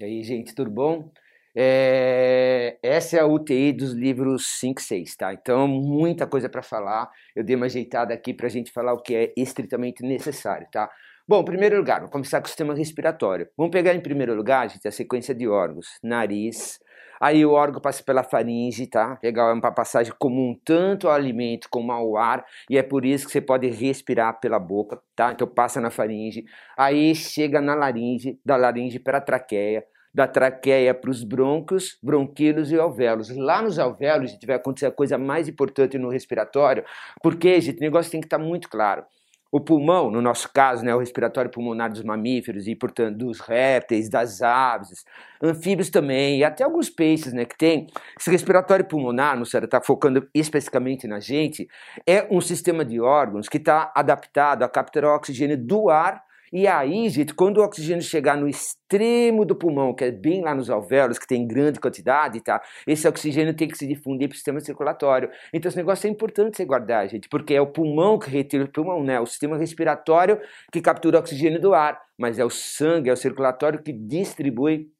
E aí, gente, tudo bom? É, essa é a UTI dos livros 5 e 6, tá? Então, muita coisa para falar. Eu dei uma ajeitada aqui para a gente falar o que é estritamente necessário, tá? Bom, em primeiro lugar, vamos começar com o sistema respiratório. Vamos pegar em primeiro lugar, gente, a sequência de órgãos: nariz. Aí o órgão passa pela faringe, tá? Legal, é uma passagem comum tanto ao alimento como ao ar, e é por isso que você pode respirar pela boca, tá? Então passa na faringe, aí chega na laringe, da laringe para a traqueia, da traqueia para os broncos, bronquilos e alvéolos. Lá nos alvéolos, gente vai acontecer a coisa mais importante no respiratório, porque, gente, o negócio tem que estar tá muito claro. O pulmão, no nosso caso, né, o respiratório pulmonar dos mamíferos e, portanto, dos répteis, das aves, anfíbios também, e até alguns peixes, né, que tem. Esse respiratório pulmonar, no cérebro, está focando especificamente na gente, é um sistema de órgãos que está adaptado a capturar o oxigênio do ar e aí, gente, quando o oxigênio chegar no extremo do pulmão, que é bem lá nos alvéolos, que tem grande quantidade, tá? Esse oxigênio tem que se difundir para o sistema circulatório. Então, esse negócio é importante você guardar, gente, porque é o pulmão que retira o pulmão, né? O sistema respiratório que captura o oxigênio do ar, mas é o sangue, é o circulatório que distribui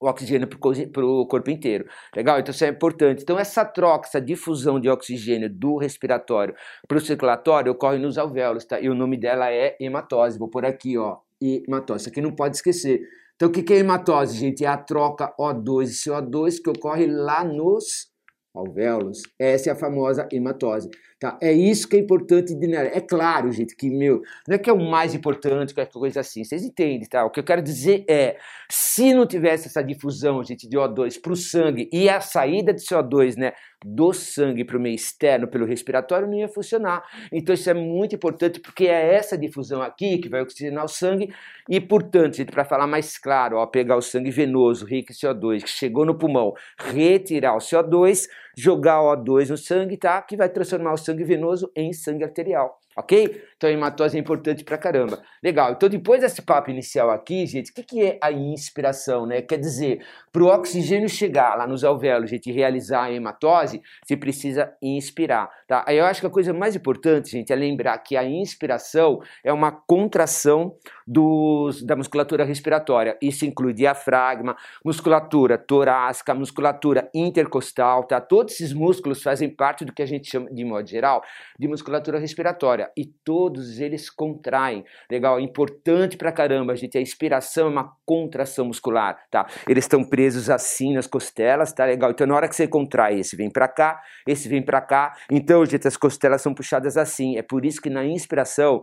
o oxigênio para o corpo inteiro. Legal? Então isso é importante. Então essa troca, essa difusão de oxigênio do respiratório para o circulatório ocorre nos alvéolos, tá? E o nome dela é hematose. Vou por aqui, ó, hematose. Isso aqui não pode esquecer. Então o que é hematose, gente? É a troca O2 e CO2 que ocorre lá nos alvéolos. Essa é a famosa hematose. Tá? É isso que é importante de É claro, gente, que meu, não é que é o mais importante, qualquer coisa assim. Vocês entendem, tá? O que eu quero dizer é, se não tivesse essa difusão, gente, de O2 para o sangue e a saída de CO2, né, do sangue para o meio externo pelo respiratório, não ia funcionar. Então isso é muito importante porque é essa difusão aqui que vai oxigenar o sangue e, portanto, gente, para falar mais claro, ó, pegar o sangue venoso rico em CO2 que chegou no pulmão, retirar o CO2, jogar o O2 no sangue, tá? Que vai transformar o sangue venoso em sangue arterial, ok? Então a hematose é importante pra caramba. Legal, então depois desse papo inicial aqui, gente, o que, que é a inspiração, né? Quer dizer, para o oxigênio chegar lá nos alvéolos, gente, e realizar a hematose, você precisa inspirar, tá? Aí eu acho que a coisa mais importante, gente, é lembrar que a inspiração é uma contração dos, da musculatura respiratória. Isso inclui diafragma, musculatura torácica, musculatura intercostal, tá? Todos esses músculos fazem parte do que a gente chama, de modo geral, de musculatura respiratória. E todos eles contraem. Legal, importante pra caramba, gente. A inspiração é uma contração muscular, tá? Eles estão presos assim nas costelas, tá legal? Então na hora que você contrai, esse vem para cá, esse vem para cá. Então, gente, as costelas são puxadas assim. É por isso que na inspiração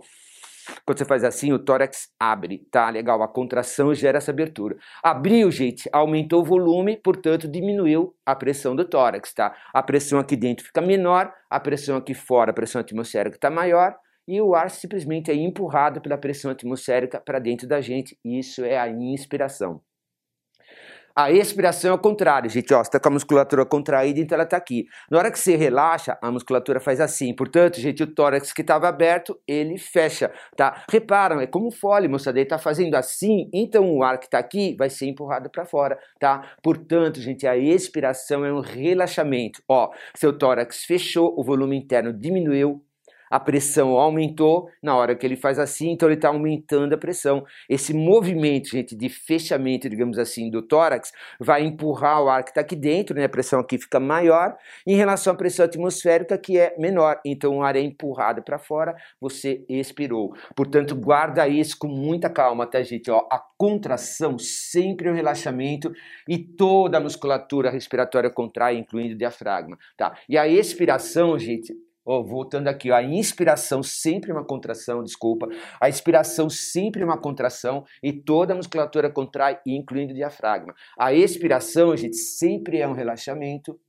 quando você faz assim, o tórax abre, tá? Legal, a contração gera essa abertura. Abriu, gente, aumentou o volume, portanto, diminuiu a pressão do tórax, tá? A pressão aqui dentro fica menor, a pressão aqui fora, a pressão atmosférica está maior, e o ar simplesmente é empurrado pela pressão atmosférica para dentro da gente. Isso é a inspiração. A expiração é o contrário, gente. Ó, você está com a musculatura contraída, então ela está aqui. Na hora que você relaxa, a musculatura faz assim. Portanto, gente, o tórax que estava aberto, ele fecha, tá? Reparam, é como o fole, moçada. Ele está fazendo assim, então o ar que está aqui vai ser empurrado para fora, tá? Portanto, gente, a expiração é um relaxamento. Ó, seu tórax fechou, o volume interno diminuiu, a pressão aumentou, na hora que ele faz assim, então ele está aumentando a pressão. Esse movimento, gente, de fechamento, digamos assim, do tórax, vai empurrar o ar que está aqui dentro, né? a pressão aqui fica maior, em relação à pressão atmosférica, que é menor. Então o ar é empurrado para fora, você expirou. Portanto, guarda isso com muita calma, tá, gente? Ó, a contração sempre é um relaxamento e toda a musculatura respiratória contrai, incluindo o diafragma, tá? E a expiração, gente, Oh, voltando aqui, a inspiração sempre uma contração, desculpa. A expiração sempre uma contração e toda a musculatura contrai, incluindo o diafragma. A expiração, gente, sempre é um relaxamento.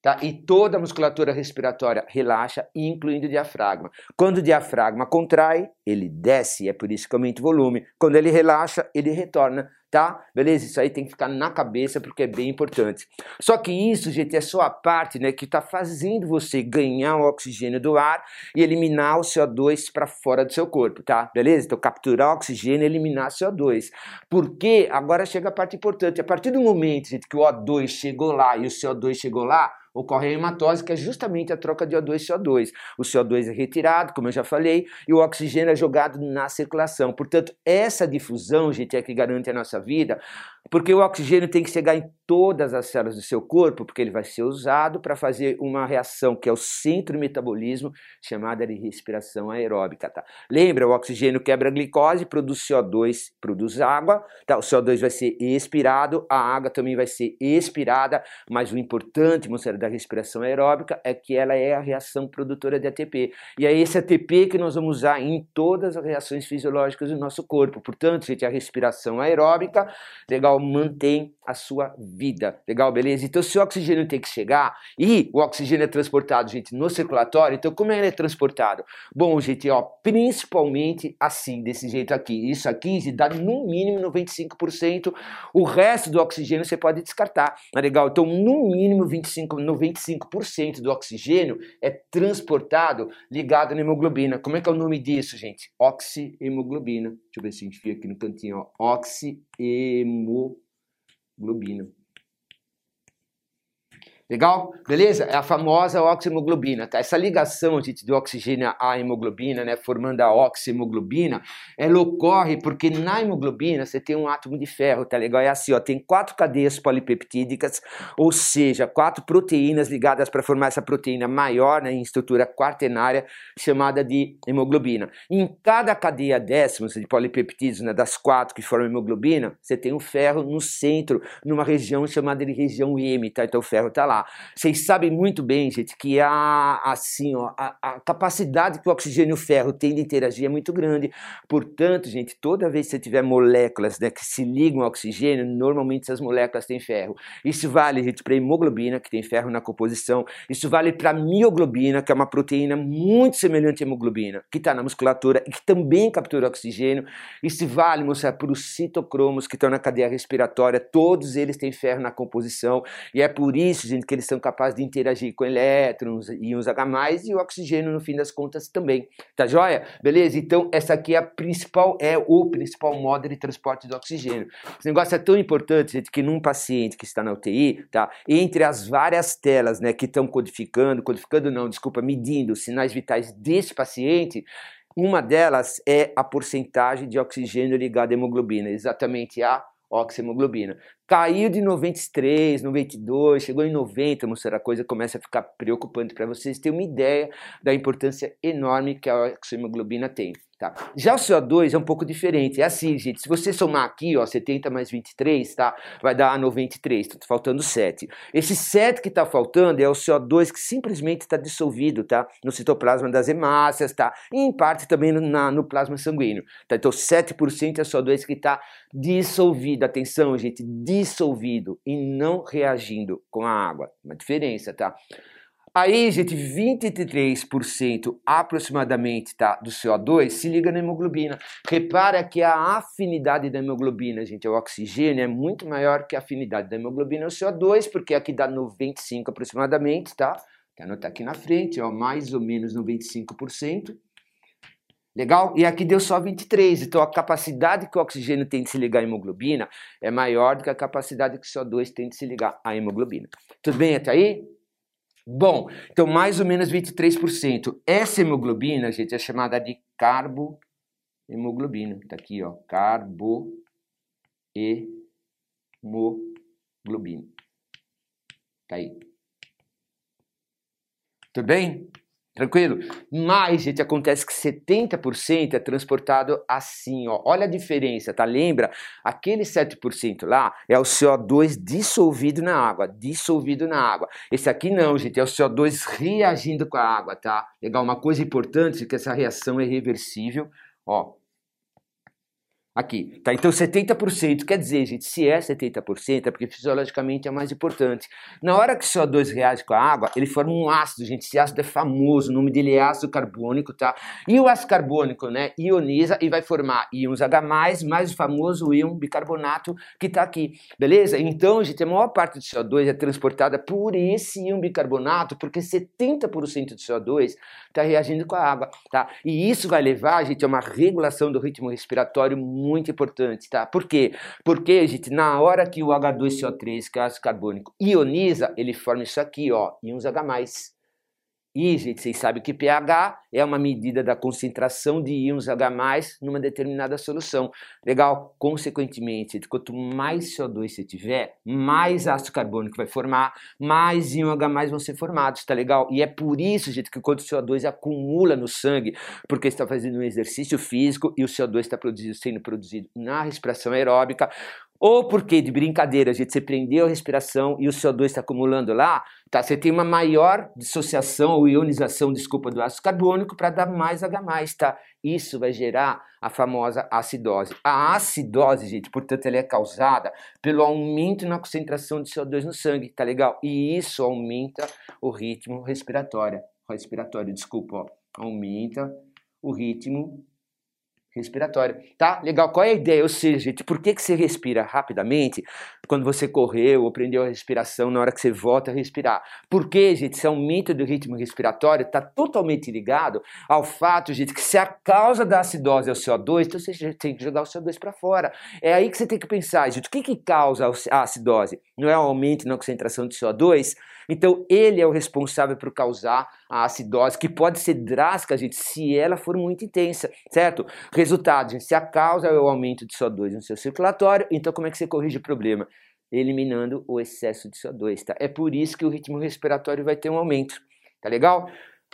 Tá? E toda a musculatura respiratória relaxa, incluindo o diafragma. Quando o diafragma contrai, ele desce, é por isso que aumenta o volume. Quando ele relaxa, ele retorna tá? Beleza? Isso aí tem que ficar na cabeça porque é bem importante. Só que isso, gente, é só a parte, né, que está fazendo você ganhar o oxigênio do ar e eliminar o CO2 para fora do seu corpo, tá? Beleza? Então capturar oxigênio e eliminar CO2. Porque agora chega a parte importante. A partir do momento, gente, que o O2 chegou lá e o CO2 chegou lá, ocorre a hematose, que é justamente a troca de O2 e CO2. O CO2 é retirado, como eu já falei, e o oxigênio é jogado na circulação. Portanto, essa difusão, gente, é que garante a nossa vida Porque o oxigênio tem que chegar em todas as células do seu corpo, porque ele vai ser usado para fazer uma reação que é o centro metabolismo, chamada de respiração aeróbica. Tá? Lembra, o oxigênio quebra a glicose, produz CO2, produz água, tá? o CO2 vai ser expirado, a água também vai ser expirada, mas o importante, moçada, da respiração aeróbica é que ela é a reação produtora de ATP. E é esse ATP que nós vamos usar em todas as reações fisiológicas do nosso corpo. Portanto, gente, a respiração aeróbica, legal, mantém a sua vida. Legal, beleza? Então, se o oxigênio tem que chegar e o oxigênio é transportado, gente, no circulatório, então como ele é transportado? Bom, gente, ó, principalmente assim, desse jeito aqui. Isso aqui dá no mínimo 95%. O resto do oxigênio você pode descartar. Tá legal? Então, no mínimo 25, 95% do oxigênio é transportado ligado na hemoglobina. Como é que é o nome disso, gente? Oxihemoglobina. Deixa eu ver se a gente fica aqui no cantinho, ó. Oxihemoglobina. Legal? Beleza? É a famosa oxihemoglobina, tá? Essa ligação, gente, do oxigênio à hemoglobina, né, formando a oxihemoglobina, ela ocorre porque na hemoglobina você tem um átomo de ferro, tá legal? É assim, ó, tem quatro cadeias polipeptídicas, ou seja, quatro proteínas ligadas para formar essa proteína maior, né, em estrutura quaternária, chamada de hemoglobina. Em cada cadeia décima de polipeptídeos, né, das quatro que formam hemoglobina, você tem um ferro no centro, numa região chamada de região M, tá? Então o ferro tá lá Vocês sabem muito bem, gente, que a, assim, ó, a, a capacidade que o oxigênio e o ferro têm de interagir é muito grande. Portanto, gente, toda vez que você tiver moléculas né, que se ligam ao oxigênio, normalmente essas moléculas têm ferro. Isso vale, gente, para hemoglobina, que tem ferro na composição. Isso vale para mioglobina, que é uma proteína muito semelhante à hemoglobina, que está na musculatura e que também captura oxigênio. Isso vale, moça, para os citocromos que estão na cadeia respiratória. Todos eles têm ferro na composição. E é por isso, gente, que eles são capazes de interagir com elétrons, íons H+, e o oxigênio, no fim das contas, também. Tá joia? Beleza? Então, essa aqui é a principal, é o principal modo de transporte do oxigênio. Esse negócio é tão importante, gente, que num paciente que está na UTI, tá? Entre as várias telas, né, que estão codificando, codificando não, desculpa, medindo os sinais vitais desse paciente, uma delas é a porcentagem de oxigênio ligado à hemoglobina, exatamente a oxihemoglobina. Caiu de 93, 92, chegou em 90, moçada, a coisa começa a ficar preocupante para vocês terem uma ideia da importância enorme que a oxihemoglobina tem. Tá? Já o CO2 é um pouco diferente. É assim, gente, se você somar aqui, ó, 70 mais 23, tá? Vai dar 93, tá faltando 7. Esse 7 que tá faltando é o CO2 que simplesmente está dissolvido, tá? No citoplasma das hemácias, tá? E em parte também no, na, no plasma sanguíneo, tá? Então 7% é o CO2 que está dissolvido. Atenção, gente, dissolvido e não reagindo com a água. Uma diferença, tá? Aí, gente, 23% aproximadamente tá, do CO2 se liga na hemoglobina. Repara que a afinidade da hemoglobina, gente, o oxigênio é muito maior que a afinidade da hemoglobina ao CO2, porque aqui dá 95 aproximadamente, tá? Quero anotar aqui na frente, ó, mais ou menos 95%. Legal? E aqui deu só 23. Então a capacidade que o oxigênio tem de se ligar à hemoglobina é maior do que a capacidade que o CO2 tem de se ligar à hemoglobina. Tudo bem até aí? Bom, então mais ou menos 23%. Essa hemoglobina, gente, é chamada de carbohemoglobina. Tá aqui, ó, carbohemoglobina. Tá aí. Tudo bem? Tranquilo? Mas, gente, acontece que 70% é transportado assim, ó. Olha a diferença, tá? Lembra? Aquele 7% lá é o CO2 dissolvido na água, dissolvido na água. Esse aqui não, gente, é o CO2 reagindo com a água, tá? Legal, uma coisa importante é que essa reação é reversível, ó. Aqui, tá? Então 70%, quer dizer, gente, se é 70%, é porque fisiologicamente é mais importante. Na hora que o CO2 reage com a água, ele forma um ácido, gente. Esse ácido é famoso, o nome dele é ácido carbônico, tá? E o ácido carbônico, né, ioniza e vai formar íons H+, mais o famoso íon bicarbonato que tá aqui, beleza? Então, gente, a maior parte do CO2 é transportada por esse íon bicarbonato, porque 70% do CO2 está reagindo com a água, tá? E isso vai levar, gente, a uma regulação do ritmo respiratório importante, tá? Por quê? Porque, gente, na hora que o H2CO3, que é ácido carbônico, ioniza, ele forma isso aqui, ó, íons H+. E, gente, vocês sabem que pH é uma medida da concentração de íons H+, numa determinada solução. Legal? Consequentemente, quanto mais CO2 você tiver, mais ácido carbônico vai formar, mais íon H+, vão ser formados, tá legal? E é por isso, gente, que quando o CO2 acumula no sangue, porque está fazendo um exercício físico e o CO2 está sendo produzido na respiração aeróbica, ou porque de brincadeira, gente, você prendeu a respiração e o CO2 está acumulando lá, tá? Você tem uma maior dissociação ou ionização, desculpa, do ácido carbônico para dar mais H+, tá? Isso vai gerar a famosa acidose. A acidose, gente, portanto, ela é causada pelo aumento na concentração de CO2 no sangue, tá legal? E isso aumenta o ritmo respiratório, respiratório, desculpa, ó, aumenta o ritmo respiratória, tá? Legal, qual é a ideia? Ou seja, gente, por que, que você respira rapidamente quando você correu ou prendeu a respiração na hora que você volta a respirar? Porque, gente, esse aumento do ritmo respiratório está totalmente ligado ao fato, gente, que se a causa da acidose é o CO2, então você tem que jogar o CO2 para fora. É aí que você tem que pensar, gente, o que, que causa a acidose? Não é o aumento na concentração de CO2? Então, ele é o responsável por causar a acidose, que pode ser drástica, gente, se ela for muito intensa, certo? Resultado, gente, se a causa é o aumento de CO2 no seu circulatório, então como é que você corrige o problema? Eliminando o excesso de CO2, tá? É por isso que o ritmo respiratório vai ter um aumento, tá legal?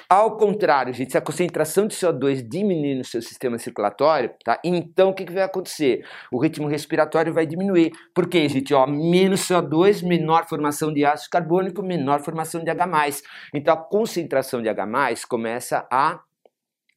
Ao contrário, gente, se a concentração de CO2 diminuir no seu sistema circulatório, tá? Então o que, que vai acontecer? O ritmo respiratório vai diminuir. Por quê, gente? Ó, menos CO2, menor formação de ácido carbônico, menor formação de H+. Então a concentração de H+, começa a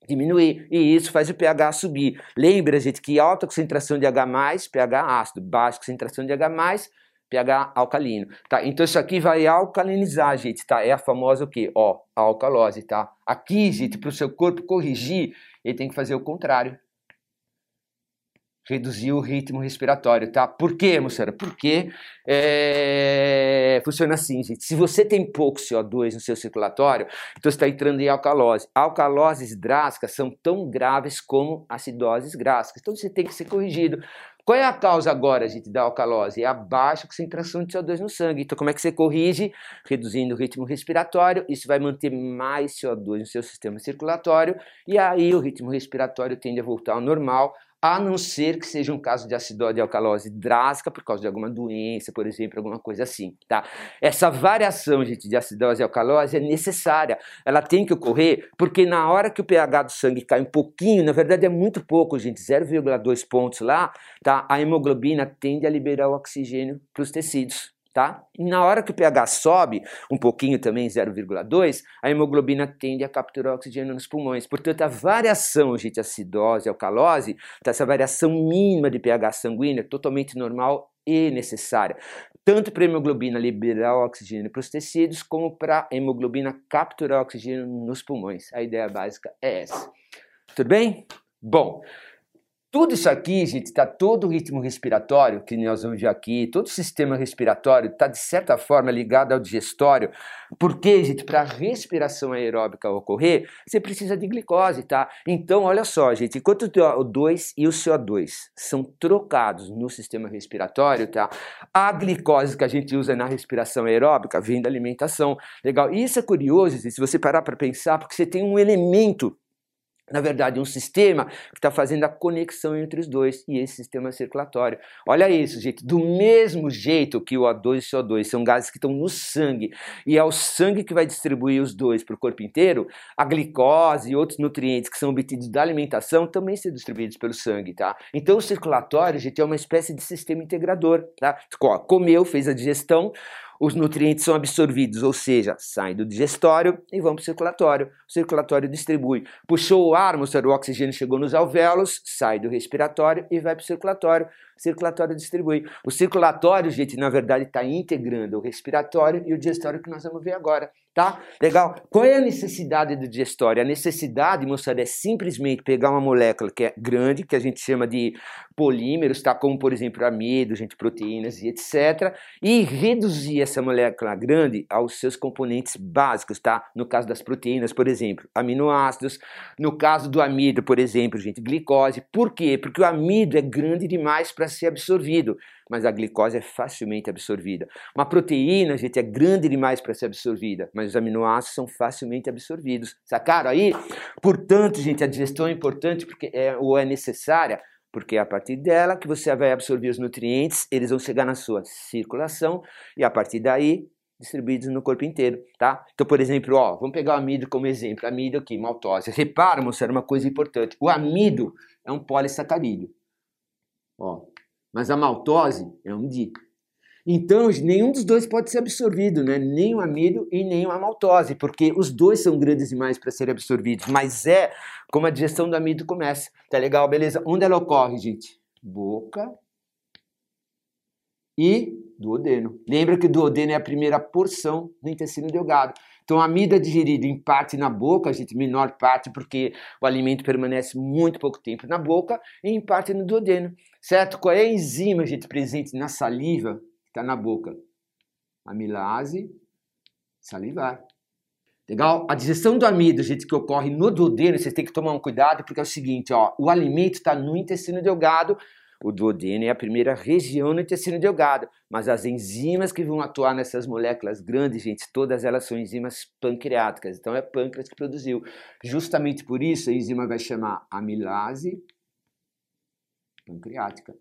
diminuir e isso faz o pH subir. Lembra, gente, que alta concentração de H+, pH ácido, baixa concentração de H+, pH alcalino, tá? Então isso aqui vai alcalinizar, gente, tá? É a famosa o quê? Ó, a alcalose, tá? Aqui, gente, para o seu corpo corrigir, ele tem que fazer o contrário. Reduzir o ritmo respiratório, tá? Por quê, moçada? Porque é... funciona assim, gente. Se você tem pouco CO2 no seu circulatório, então você está entrando em alcalose. Alcaloses drásticas são tão graves como acidoses drásticas. Então você tem que ser corrigido. Qual é a causa agora, gente, da alcalose? É a baixa concentração de CO2 no sangue. Então, como é que você corrige? Reduzindo o ritmo respiratório, isso vai manter mais CO2 no seu sistema circulatório, e aí o ritmo respiratório tende a voltar ao normal, a não ser que seja um caso de acidose de alcalose drástica por causa de alguma doença, por exemplo, alguma coisa assim, tá? Essa variação, gente, de acidose e alcalose é necessária. Ela tem que ocorrer porque na hora que o pH do sangue cai um pouquinho, na verdade é muito pouco, gente, 0,2 pontos lá, tá? A hemoglobina tende a liberar o oxigênio para os tecidos, tá? E na hora que o pH sobe, um pouquinho também, 0,2, a hemoglobina tende a capturar oxigênio nos pulmões. Portanto, a variação, gente, acidose, alcalose, tá? essa variação mínima de pH sanguíneo é totalmente normal e necessária, tanto para a hemoglobina liberar oxigênio para os tecidos, como para a hemoglobina capturar oxigênio nos pulmões. A ideia básica é essa. Tudo bem? Bom, tudo isso aqui, gente, está todo o ritmo respiratório que nós vamos ver aqui, todo o sistema respiratório está de certa forma ligado ao digestório, porque, gente, para a respiração aeróbica ocorrer, você precisa de glicose, tá? Então, olha só, gente, enquanto o O2 e o CO2 são trocados no sistema respiratório, tá? A glicose que a gente usa na respiração aeróbica vem da alimentação, legal? E isso é curioso, gente, se você parar para pensar, porque você tem um elemento na verdade, um sistema que está fazendo a conexão entre os dois e esse sistema circulatório. Olha isso, gente. Do mesmo jeito que o O2 e o CO2 são gases que estão no sangue e é o sangue que vai distribuir os dois para o corpo inteiro, a glicose e outros nutrientes que são obtidos da alimentação também são distribuídos pelo sangue, tá? Então, o circulatório, gente, é uma espécie de sistema integrador, tá? Comeu, fez a digestão, os nutrientes são absorvidos, ou seja, saem do digestório e vão para o circulatório. O circulatório distribui. Puxou o ar, mostrou o oxigênio chegou nos alvéolos, sai do respiratório e vai para o circulatório circulatório distribui. O circulatório, gente, na verdade está integrando o respiratório e o digestório que nós vamos ver agora, tá? Legal? Qual é a necessidade do digestório? A necessidade, moçada, é simplesmente pegar uma molécula que é grande, que a gente chama de polímeros, tá? Como, por exemplo, amido, gente, proteínas e etc. E reduzir essa molécula grande aos seus componentes básicos, tá? No caso das proteínas, por exemplo, aminoácidos. No caso do amido, por exemplo, gente, glicose. Por quê? Porque o amido é grande demais para para ser absorvido, mas a glicose é facilmente absorvida. Uma proteína, gente, é grande demais para ser absorvida, mas os aminoácidos são facilmente absorvidos. Sacaram aí? Portanto, gente, a digestão é importante porque é, ou é necessária porque é a partir dela que você vai absorver os nutrientes, eles vão chegar na sua circulação e a partir daí distribuídos no corpo inteiro, tá? Então, por exemplo, ó, vamos pegar o amido como exemplo. Amido aqui, maltose. Repara, moçada, uma coisa importante. O amido é um polissacarídeo. Ó, mas a maltose é um di. Então, nenhum dos dois pode ser absorvido, né? Nem o amido e nem a maltose, porque os dois são grandes demais para serem absorvidos. Mas é como a digestão do amido começa. Tá legal, beleza? Onde ela ocorre, gente? Boca e duodeno. Lembra que o duodeno é a primeira porção do intestino delgado. Então, a amido é digerido em parte na boca, a gente, menor parte, porque o alimento permanece muito pouco tempo na boca, e em parte no duodeno, certo? Qual é a enzima, gente, presente na saliva, que está na boca? Amilase salivar. Legal? A digestão do amido, gente, que ocorre no duodeno, vocês têm que tomar um cuidado, porque é o seguinte, ó, o alimento está no intestino delgado, o duodeno é a primeira região no intestino delgado, mas as enzimas que vão atuar nessas moléculas grandes, gente, todas elas são enzimas pancreáticas. Então é pâncreas que produziu. Justamente por isso a enzima vai chamar amilase pancreática.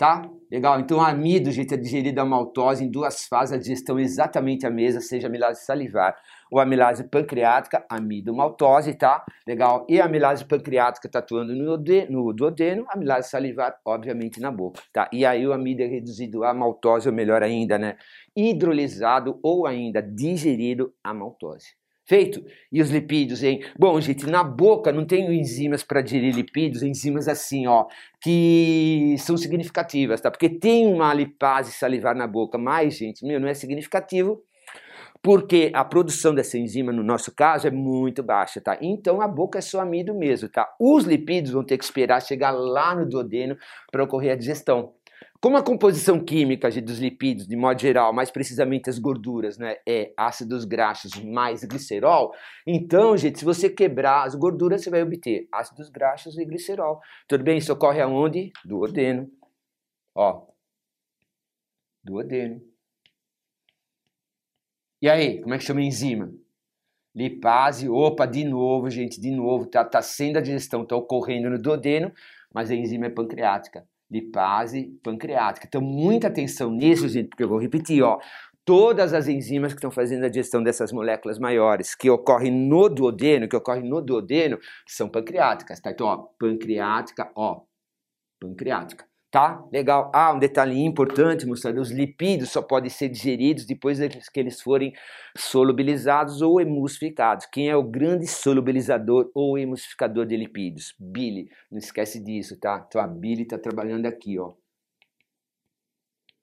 Tá? Legal. Então, a amido, é digerido a maltose em duas fases, a digestão exatamente a mesma, seja amilase salivar ou amilase pancreática, amido maltose, tá? Legal. E a amilase pancreática está atuando no, no duodeno, a amilase salivar, obviamente, na boca, tá? E aí o amido é reduzido a maltose, ou melhor ainda, né? Hidrolisado ou ainda digerido a maltose. Feito? E os lipídios, hein? Bom, gente, na boca não tem enzimas para digerir lipídios, enzimas assim, ó, que são significativas, tá? Porque tem uma lipase salivar na boca, mas, gente, meu, não é significativo porque a produção dessa enzima, no nosso caso, é muito baixa, tá? Então a boca é só amido mesmo, tá? Os lipídios vão ter que esperar chegar lá no duodeno para ocorrer a digestão. Como a composição química dos lipídios, de modo geral, mais precisamente as gorduras, né, é ácidos graxos mais glicerol, então, gente, se você quebrar as gorduras, você vai obter ácidos graxos e glicerol. Tudo bem? Isso ocorre aonde? Duodeno. Ó, duodeno. E aí, como é que chama a enzima? Lipase, opa, de novo, gente, de novo, tá, tá sendo a digestão, tá ocorrendo no duodeno, mas a enzima é pancreática lipase pancreática. Então, muita atenção nisso, gente, porque eu vou repetir, ó. Todas as enzimas que estão fazendo a digestão dessas moléculas maiores, que ocorrem no duodeno, que ocorrem no duodeno, são pancreáticas, tá? Então, ó, pancreática, ó, pancreática. Tá? Legal. Ah, um detalhe importante, moçada, os lipídios só podem ser digeridos depois que eles forem solubilizados ou emulsificados. Quem é o grande solubilizador ou emulsificador de lipídios? Bile. Não esquece disso, tá? Então a bile está trabalhando aqui, ó.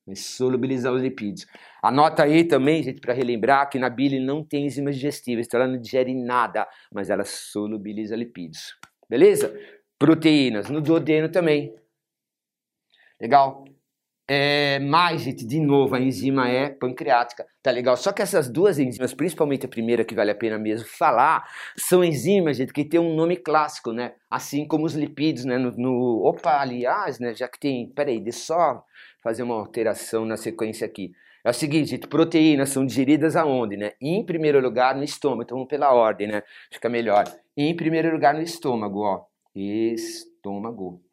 Vai solubilizar os lipídios. Anota aí também, gente, para relembrar que na bile não tem enzimas digestíveis, então ela não digere nada, mas ela solubiliza lipídios. Beleza? Proteínas, no duodeno também. Legal? É, mais, gente, de novo, a enzima é pancreática, tá legal? Só que essas duas enzimas, principalmente a primeira que vale a pena mesmo falar, são enzimas, gente, que tem um nome clássico, né? Assim como os lipídios, né? No, no opa, aliás, né? Já que tem, peraí, deixa só fazer uma alteração na sequência aqui. É o seguinte, gente, proteínas são digeridas aonde, né? Em primeiro lugar no estômago, então vamos pela ordem, né? Fica melhor. Em primeiro lugar no estômago, ó. Estômago.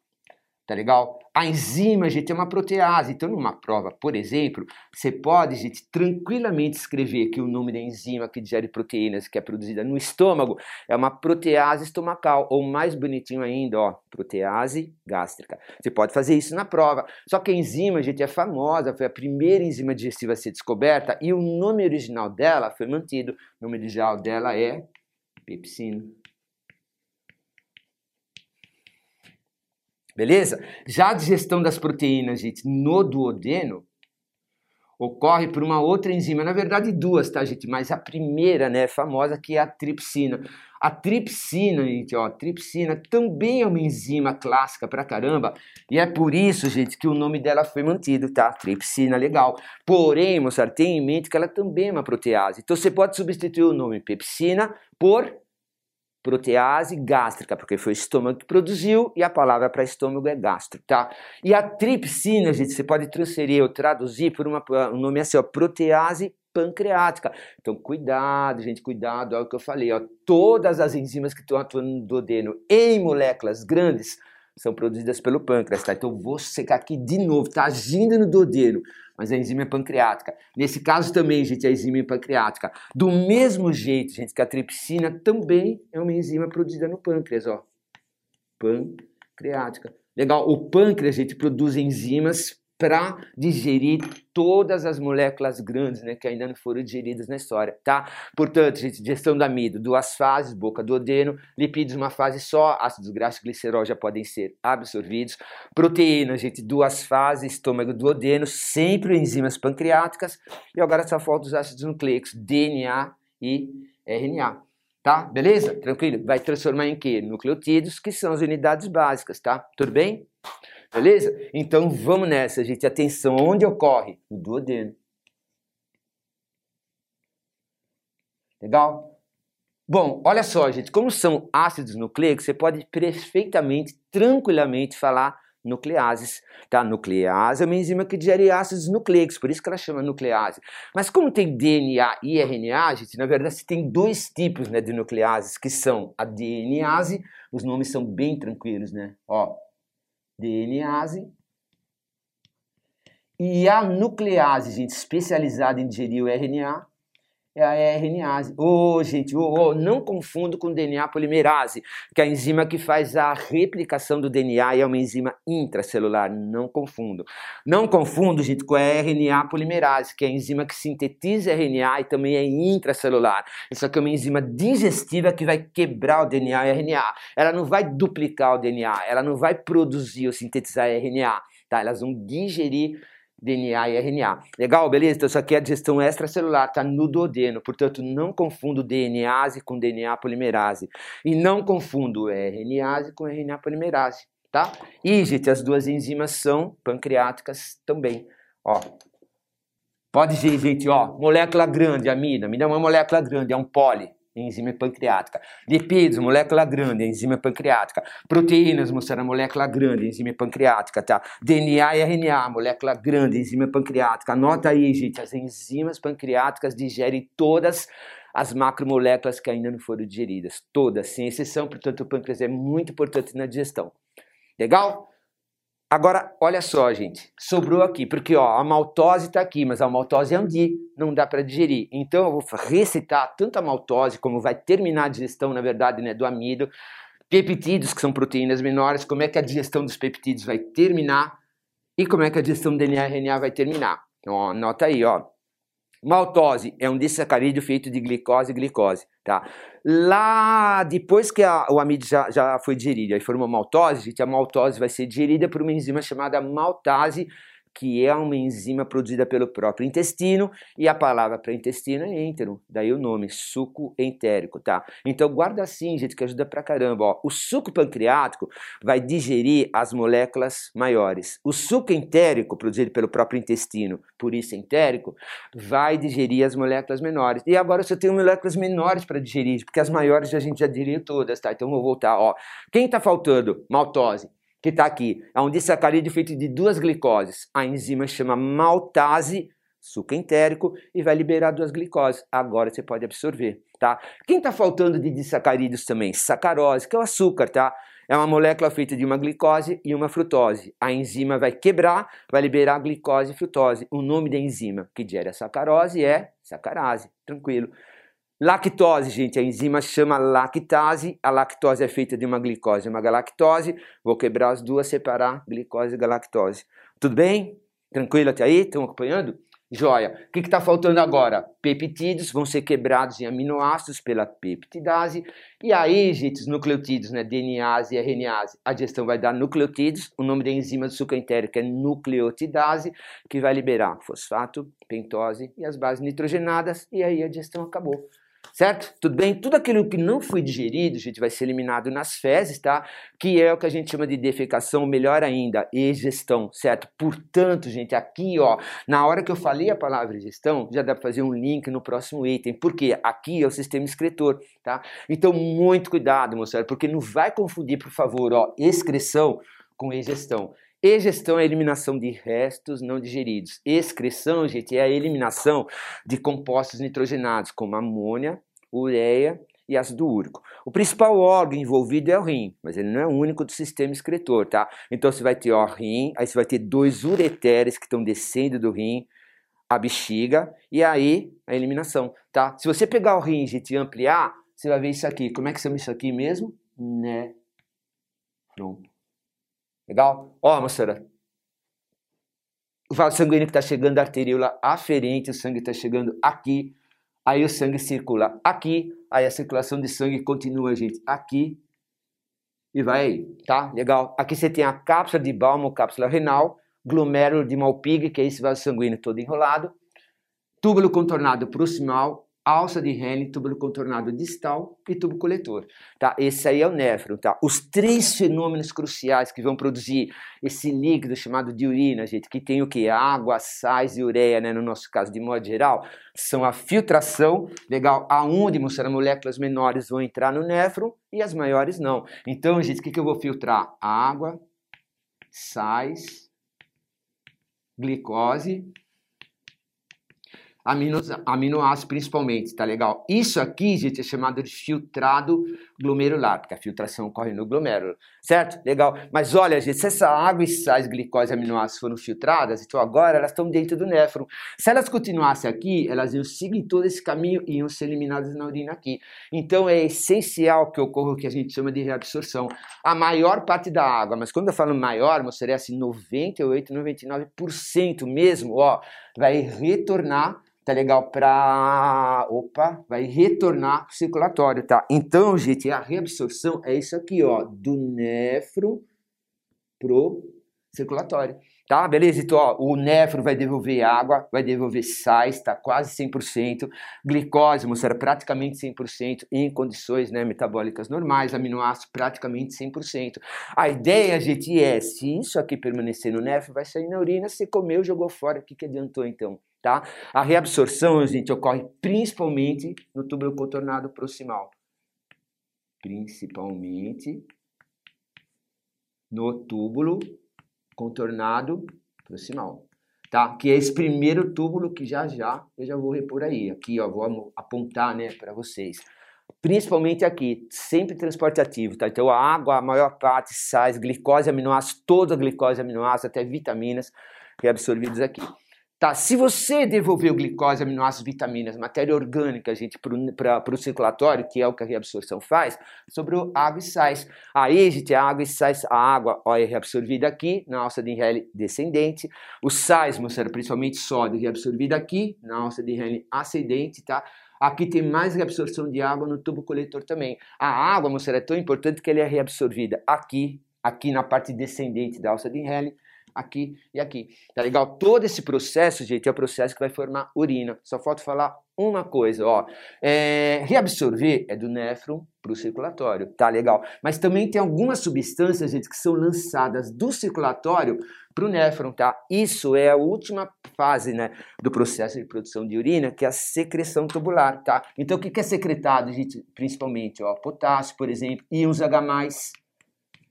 Tá legal? A enzima, gente, é uma protease. Então, numa prova, por exemplo, você pode, gente, tranquilamente escrever que o nome da enzima que digere proteínas, que é produzida no estômago, é uma protease estomacal. Ou mais bonitinho ainda, ó, protease gástrica. Você pode fazer isso na prova. Só que a enzima, gente, é famosa, foi a primeira enzima digestiva a ser descoberta e o nome original dela foi mantido. O nome original dela é pepsina. Beleza? Já a digestão das proteínas, gente, no duodeno ocorre por uma outra enzima, na verdade duas, tá, gente? Mas a primeira, né, famosa, que é a tripsina. A tripsina, gente, ó, tripsina também é uma enzima clássica pra caramba, e é por isso, gente, que o nome dela foi mantido, tá? Tripsina, legal. Porém, moçada, tenha em mente que ela também é uma protease. Então você pode substituir o nome pepsina por protease gástrica, porque foi o estômago que produziu e a palavra para estômago é gastro, tá? E a tripsina, gente, você pode transferir ou traduzir por uma, um nome assim, ó, protease pancreática. Então, cuidado, gente, cuidado, é o que eu falei, ó, todas as enzimas que estão atuando no duodeno em moléculas grandes são produzidas pelo pâncreas, tá? Então, vou secar aqui de novo, tá agindo no duodeno, mas a enzima é pancreática. Nesse caso também, gente, a enzima é pancreática. Do mesmo jeito, gente, que a tripsina também é uma enzima produzida no pâncreas, ó. Pancreática. Legal, o pâncreas, gente, produz enzimas para digerir todas as moléculas grandes, né, que ainda não foram digeridas na história, tá? Portanto, gente, digestão do amido, duas fases, boca do odeno, lipídios uma fase só, ácidos graxos e glicerol já podem ser absorvidos, proteínas, gente, duas fases, estômago do odeno, sempre enzimas pancreáticas, e agora só falta os ácidos nucleicos, DNA e RNA. Tá? Beleza? Tranquilo? Vai transformar em quê? Nucleotídeos, que são as unidades básicas, tá? Tudo bem? Beleza? Então vamos nessa, gente. Atenção, onde ocorre? No duodeno. Legal? Bom, olha só, gente, como são ácidos nucleicos, você pode perfeitamente, tranquilamente falar nucleases, tá? Nuclease é uma enzima que digere ácidos nucleicos, por isso que ela chama nuclease. Mas como tem DNA e RNA, gente, na verdade você tem dois tipos né, de nucleases, que são a DNase, os nomes são bem tranquilos, né? Ó, DNase. E a nuclease, gente, especializada em digerir o RNA, é a RNase. Ô, oh, gente, oh, oh, não confundo com DNA polimerase, que é a enzima que faz a replicação do DNA e é uma enzima intracelular. Não confundo. Não confundo, gente, com a RNA polimerase, que é a enzima que sintetiza RNA e também é intracelular. Isso aqui é uma enzima digestiva que vai quebrar o DNA e RNA. Ela não vai duplicar o DNA, ela não vai produzir ou sintetizar RNA, tá? Elas vão digerir DNA e RNA. Legal, beleza? Então isso aqui é a digestão extracelular, tá no duodeno, portanto não confundo DNase com DNA polimerase e não confundo RNase com RNA polimerase, tá? E, gente, as duas enzimas são pancreáticas também, ó. Pode ver, gente, ó, molécula grande, amida, amida é uma molécula grande, é um poli, enzima pancreática. Lipídios, molécula grande, enzima pancreática. Proteínas, mostrando molécula grande, enzima pancreática, tá? DNA e RNA, molécula grande, enzima pancreática. Anota aí, gente, as enzimas pancreáticas digerem todas as macromoléculas que ainda não foram digeridas, todas, sem exceção, portanto o pâncreas é muito importante na digestão. Legal? Agora, olha só, gente, sobrou aqui, porque ó, a maltose está aqui, mas a maltose é um di, não dá para digerir. Então eu vou recitar tanto a maltose como vai terminar a digestão, na verdade, né, do amido, peptídeos, que são proteínas menores, como é que a digestão dos peptídeos vai terminar e como é que a digestão do DNA e RNA vai terminar. Então, ó, anota aí, ó. Maltose é um disacarídeo feito de glicose e glicose, tá? Lá, depois que a, o amido já, já foi digerido e formou maltose, gente, a maltose vai ser digerida por uma enzima chamada maltase, que é uma enzima produzida pelo próprio intestino, e a palavra para intestino é entero, daí o nome, suco entérico, tá? Então guarda assim, gente, que ajuda pra caramba, ó. O suco pancreático vai digerir as moléculas maiores. O suco entérico, produzido pelo próprio intestino, por isso entérico, vai digerir as moléculas menores. E agora você tem moléculas menores para digerir, porque as maiores a gente já digeriu todas, tá? Então vou voltar, ó. Quem tá faltando? Maltose que está aqui. É um disacarídeo feito de duas glicoses. A enzima chama maltase, suco entérico, e vai liberar duas glicoses. Agora você pode absorver, tá? Quem está faltando de disacarídeos também? Sacarose, que é o açúcar, tá? É uma molécula feita de uma glicose e uma frutose. A enzima vai quebrar, vai liberar glicose e frutose. O nome da enzima que gera sacarose é sacarase. Tranquilo. Lactose, gente, a enzima chama lactase. A lactose é feita de uma glicose e uma galactose. Vou quebrar as duas, separar glicose e galactose. Tudo bem? Tranquilo até aí? Estão acompanhando? Joia. O que está faltando agora? Peptídeos vão ser quebrados em aminoácidos pela peptidase. E aí, gente, os nucleotídeos, né? DNase e RNase. A digestão vai dar nucleotídeos. O nome da enzima do suco entérico é nucleotidase, que vai liberar fosfato, pentose e as bases nitrogenadas. E aí a digestão acabou. Certo? Tudo bem? Tudo aquilo que não foi digerido, gente, vai ser eliminado nas fezes, tá? Que é o que a gente chama de defecação, melhor ainda, egestão, certo? Portanto, gente, aqui, ó, na hora que eu falei a palavra gestão, já dá para fazer um link no próximo item, porque aqui é o sistema excretor, tá? Então, muito cuidado, moçada, porque não vai confundir, por favor, ó, excreção com egestão. Egestão é a eliminação de restos não digeridos. Excreção, gente, é a eliminação de compostos nitrogenados, como amônia, ureia e ácido úrico. O principal órgão envolvido é o rim, mas ele não é o único do sistema excretor, tá? Então você vai ter o rim, aí você vai ter dois ureteres que estão descendo do rim, a bexiga e aí a eliminação, tá? Se você pegar o rim, gente, e ampliar, você vai ver isso aqui. Como é que chama isso aqui mesmo? Né? Legal? Ó, moçada. O vaso sanguíneo que está chegando da arteríola aferente, o sangue está chegando aqui, aí o sangue circula aqui, aí a circulação de sangue continua, gente, aqui e vai aí, tá? Legal? Aqui você tem a cápsula de Balmo, cápsula renal, glomérulo de Malpighi, que é esse vaso sanguíneo todo enrolado, túbulo contornado proximal, alça de Henle, túbulo contornado distal e tubo coletor, tá? Esse aí é o néfron, tá? Os três fenômenos cruciais que vão produzir esse líquido chamado de urina, gente, que tem o que? Água, sais e ureia, né? No nosso caso, de modo geral, são a filtração, legal? Aonde, mostrar moléculas menores vão entrar no néfron e as maiores não. Então, gente, o que, que eu vou filtrar? Água, sais, glicose aminos, aminoácidos principalmente, tá legal? Isso aqui, gente, é chamado de filtrado glomerular, porque a filtração ocorre no glomérulo, certo? Legal. Mas olha, gente, se essa água e sais, glicose e aminoácidos foram filtradas, então agora elas estão dentro do néfron. Se elas continuassem aqui, elas iam seguir todo esse caminho e iam ser eliminadas na urina aqui. Então é essencial que ocorra o que a gente chama de reabsorção. A maior parte da água, mas quando eu falo maior, mostraria assim 98, 99% mesmo, ó, vai retornar tá legal? Para, opa, vai retornar pro circulatório, tá? Então, gente, a reabsorção é isso aqui, ó, do néfron pro circulatório. Tá, beleza? Então, ó, o néfron vai devolver água, vai devolver sais, tá quase 100%. Glicose, moçada, praticamente 100% em condições né, metabólicas normais. Aminoácidos, praticamente 100%. A ideia, gente, é, se isso aqui permanecer no néfron, vai sair na urina, você comeu, jogou fora, o que, que adiantou então? Tá? A reabsorção, gente, ocorre principalmente no túbulo contornado proximal. Principalmente no túbulo contornado proximal. Tá? Que é esse primeiro túbulo que já já eu já vou repor aí. Aqui, ó, vou apontar, né, para vocês. Principalmente aqui, sempre transporte ativo, tá? Então a água, a maior parte, sais, glicose, aminoácidos, toda a glicose, aminoácidos, até vitaminas reabsorvidos aqui. Tá, se você devolver o glicose, aminoácidos, vitaminas, matéria orgânica, gente, para o circulatório, que é o que a reabsorção faz, sobrou água e sais. Aí, gente, a água e sais, a água ó, é reabsorvida aqui, na alça de Henle descendente. Os sais, moçada, principalmente sódio, reabsorvida aqui, na alça de Henle ascendente, tá? Aqui tem mais reabsorção de água no tubo coletor também. A água, moçada, é tão importante que ela é reabsorvida aqui, aqui na parte descendente da alça de Henle, aqui e aqui. Tá legal? Todo esse processo, gente, é o processo que vai formar urina. Só falta falar uma coisa, ó. É, reabsorver é do néfron para o circulatório, tá legal? Mas também tem algumas substâncias, gente, que são lançadas do circulatório para o néfron, tá? Isso é a última fase, né, do processo de produção de urina, que é a secreção tubular, tá? Então, o que é secretado, gente? Principalmente, ó, potássio, por exemplo, íons H+,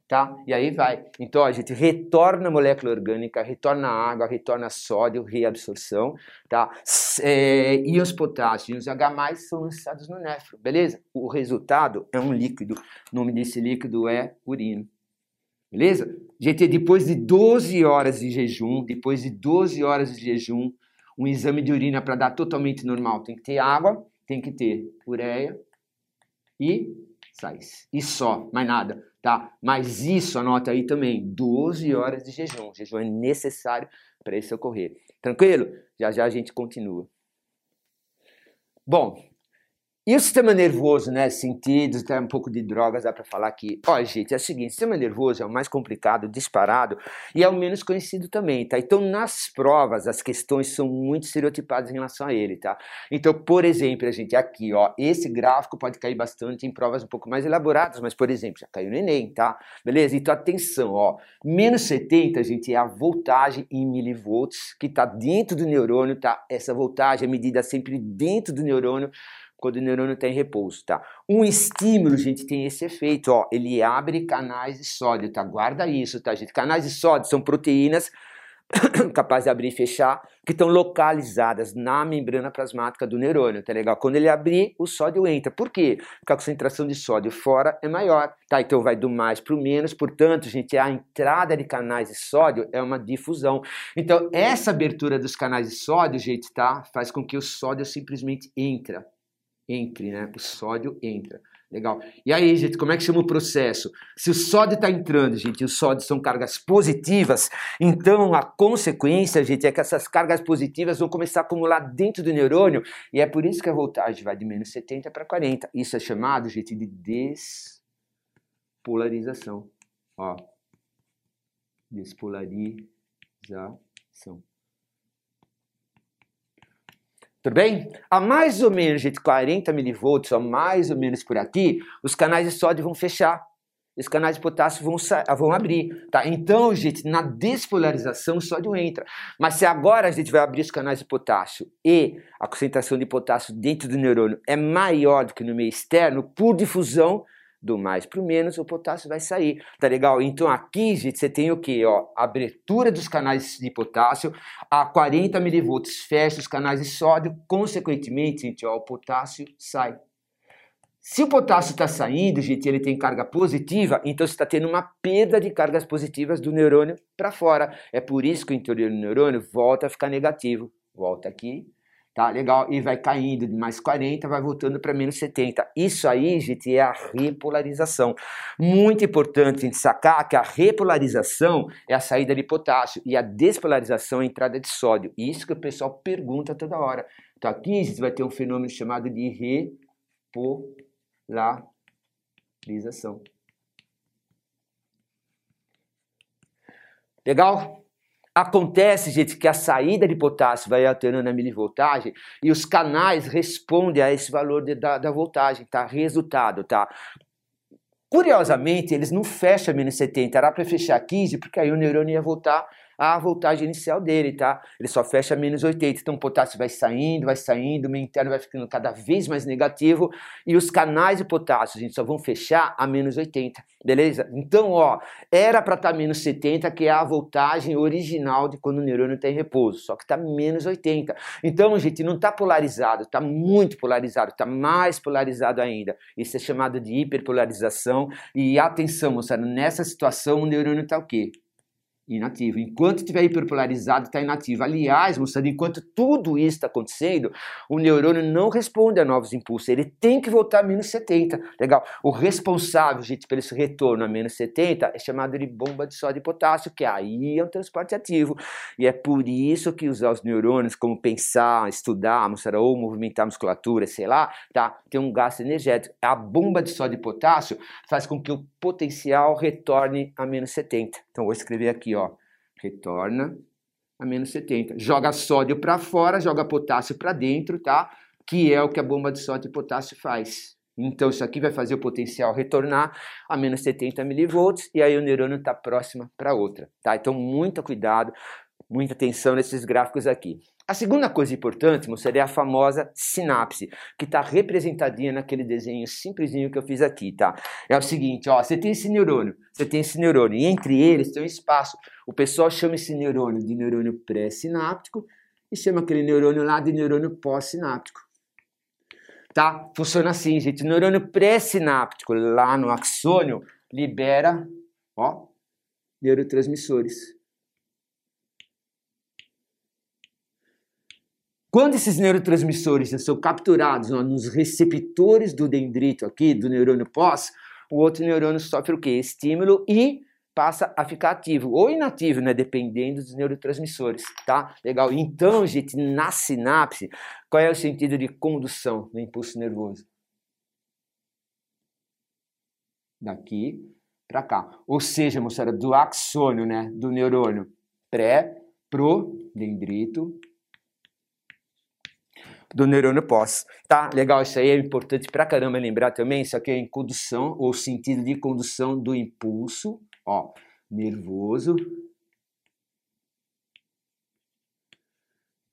tá? E aí vai. Então a gente retorna a molécula orgânica, retorna a água, retorna sódio, reabsorção, tá? É, íons potássio, íons H+, são lançados no néfron, beleza? O resultado é um líquido. O nome desse líquido é urina. Beleza? Gente, depois de 12 horas de jejum, depois de 12 horas de jejum, um exame de urina para dar totalmente normal tem que ter água, tem que ter ureia e sais. E só, mais nada tá? Mas isso, anota aí também, 12 horas de jejum. O jejum é necessário para isso ocorrer. Tranquilo? Já já a gente continua. Bom, E o sistema nervoso, né? Sentidos, até um pouco de drogas, dá para falar aqui. Ó, gente, é o seguinte: o sistema nervoso é o mais complicado, disparado, e é o menos conhecido também, tá? Então, nas provas, as questões são muito estereotipadas em relação a ele, tá? Então, por exemplo, a gente aqui, ó, esse gráfico pode cair bastante em provas um pouco mais elaboradas, mas, por exemplo, já caiu no Enem, tá? Beleza? Então, atenção, ó. Menos 70, gente, é a voltagem em milivolts que tá dentro do neurônio, tá? Essa voltagem é medida sempre dentro do neurônio quando o neurônio está em repouso, tá? Um estímulo, gente, tem esse efeito, ó, ele abre canais de sódio, tá? Guarda isso, tá, gente? Canais de sódio são proteínas capazes de abrir e fechar, que estão localizadas na membrana plasmática do neurônio, tá legal? Quando ele abrir, o sódio entra. Por quê? Porque a concentração de sódio fora é maior, tá? Então vai do mais para o menos, portanto, gente, a entrada de canais de sódio é uma difusão. Então, essa abertura dos canais de sódio, gente, tá? Faz com que o sódio simplesmente entra, entre, né? O sódio entra. Legal. E aí, gente, como é que chama o processo? Se o sódio está entrando, gente, os sódios são cargas positivas, então a consequência, gente, é que essas cargas positivas vão começar a acumular dentro do neurônio, e é por isso que a voltagem vai de menos 70 para 40. Isso é chamado, gente, de despolarização. Ó. Despolarização. Tudo bem? A mais ou menos de 40 milivolts, ou mais ou menos por aqui, os canais de sódio vão fechar. Os canais de potássio vão, vão abrir, tá? Então, gente, na despolarização o sódio entra. Mas se agora a gente vai abrir os canais de potássio e a concentração de potássio dentro do neurônio é maior do que no meio externo, por difusão, do mais para o menos, o potássio vai sair, tá legal? Então aqui, gente, você tem o que? Ó, abertura dos canais de potássio a 40 milivolts, fecha os canais de sódio, consequentemente, gente, ó, o potássio sai. Se o potássio está saindo, gente, ele tem carga positiva, então você está tendo uma perda de cargas positivas do neurônio para fora. É por isso que o interior do neurônio volta a ficar negativo. Volta aqui, tá? Legal, e vai caindo de mais 40, vai voltando para menos 70. Isso aí, gente, é a repolarização. Muito importante a gente sacar que a repolarização é a saída de potássio e a despolarização é a entrada de sódio. Isso que o pessoal pergunta toda hora. Então aqui a gente vai ter um fenômeno chamado de repolarização. Legal? Acontece, gente, que a saída de potássio vai alterando a milivoltagem e os canais respondem a esse valor de, da, da voltagem, tá? Resultado, tá? Curiosamente, eles não fecham menos 70, era para fechar 15, porque aí o neurônio ia voltar a voltagem inicial dele, tá? Ele só fecha menos 80, então o potássio vai saindo, vai saindo, o meio interno vai ficando cada vez mais negativo e os canais de potássio, a gente só vão fechar a menos 80, beleza? Então, ó, era para estar tá menos 70, que é a voltagem original de quando o neurônio está em repouso, só que está menos 80. Então, gente, não está polarizado, está muito polarizado, está mais polarizado ainda. Isso é chamado de hiperpolarização e atenção, moçada, nessa situação o neurônio está o quê? Inativo. Enquanto estiver hiperpolarizado, está inativo. Aliás, mostrando, enquanto tudo isso está acontecendo, o neurônio não responde a novos impulsos. Ele tem que voltar a menos 70. Legal. O responsável, gente, pelo esse retorno a menos 70 é chamado de bomba de sódio e potássio, que aí é um transporte ativo. E é por isso que usar os neurônios como pensar, estudar, mostrar ou movimentar a musculatura, sei lá, tá? Tem um gasto energético. A bomba de sódio e potássio faz com que o potencial retorne a menos 70. Então, vou escrever aqui ó, retorna a menos 70. Joga sódio para fora, joga potássio para dentro, tá? Que é o que a bomba de sódio e potássio faz. Então isso aqui vai fazer o potencial retornar a menos 70 milivolts e aí o neurônio está próxima para outra, tá? Então muito cuidado, muita atenção nesses gráficos aqui. A segunda coisa importante, moçada, é a famosa sinapse, que está representadinha naquele desenho simplesinho que eu fiz aqui, tá? É o seguinte, ó, você tem esse neurônio, você tem esse neurônio, e entre eles tem um espaço. O pessoal chama esse neurônio de neurônio pré-sináptico e chama aquele neurônio lá de neurônio pós-sináptico. Tá? Funciona assim, gente. O neurônio pré-sináptico, lá no axônio, libera, ó, neurotransmissores. Quando esses neurotransmissores são capturados nos receptores do dendrito aqui, do neurônio pós, o outro neurônio sofre o quê? Estímulo e passa a ficar ativo ou inativo, né? Dependendo dos neurotransmissores, tá? Legal. Então, gente, na sinapse, qual é o sentido de condução do impulso nervoso? Daqui para cá. Ou seja, moçada, do axônio, né? Do neurônio pré, pro, dendrito, do neurônio pós. Tá? Legal, isso aí é importante pra caramba lembrar também. Isso aqui é em condução, ou sentido de condução do impulso, ó, nervoso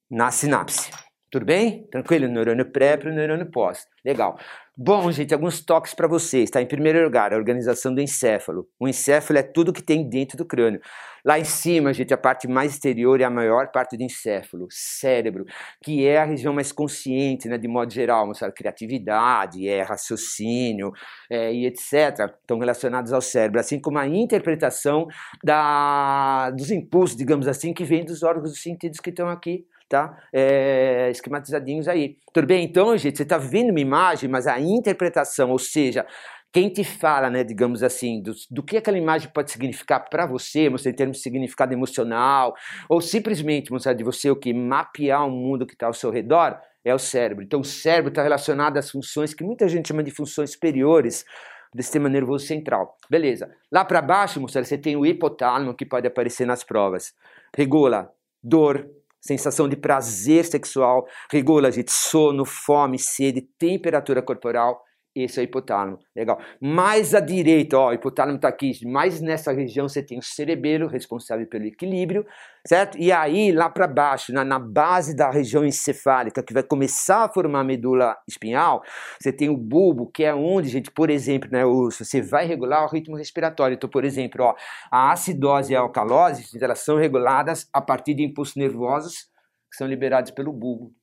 na sinapse. Tudo bem? Tranquilo? Neurônio pré para neurônio pós. Legal. Bom, gente, alguns toques para vocês, tá? Em primeiro lugar, a organização do encéfalo. O encéfalo é tudo que tem dentro do crânio. Lá em cima, gente, a parte mais exterior é a maior parte do encéfalo, cérebro, que é a região mais consciente, né, de modo geral, mostrar criatividade, é raciocínio é, e etc. Estão relacionados ao cérebro, assim como a interpretação da, dos impulsos, digamos assim, que vem dos órgãos dos sentidos que estão aqui tá? É, esquematizadinhos aí. Tudo bem? Então, gente, você está vendo uma imagem, mas a interpretação, ou seja, quem te fala, né, digamos assim, do, do que aquela imagem pode significar para você, você em termos de significado emocional, ou simplesmente, mostrar de você o que mapear o mundo que está ao seu redor, é o cérebro. Então, o cérebro está relacionado às funções que muita gente chama de funções superiores do sistema nervoso central. Beleza. Lá para baixo, moçada, você tem o hipotálamo que pode aparecer nas provas. Regula dor, sensação de prazer sexual, regula, gente, sono, fome, sede, temperatura corporal. Esse é o hipotálamo, legal. Mais à direita, ó, o hipotálamo está aqui, mais nessa região você tem o cerebelo, responsável pelo equilíbrio, certo? E aí, lá para baixo, na, na, base da região encefálica, que vai começar a formar a medula espinhal, você tem o bulbo, que é onde, gente, por exemplo, né, você vai regular o ritmo respiratório. Então, por exemplo, ó, a acidose e a alcalose, elas são reguladas a partir de impulsos nervosos que são liberados pelo bulbo.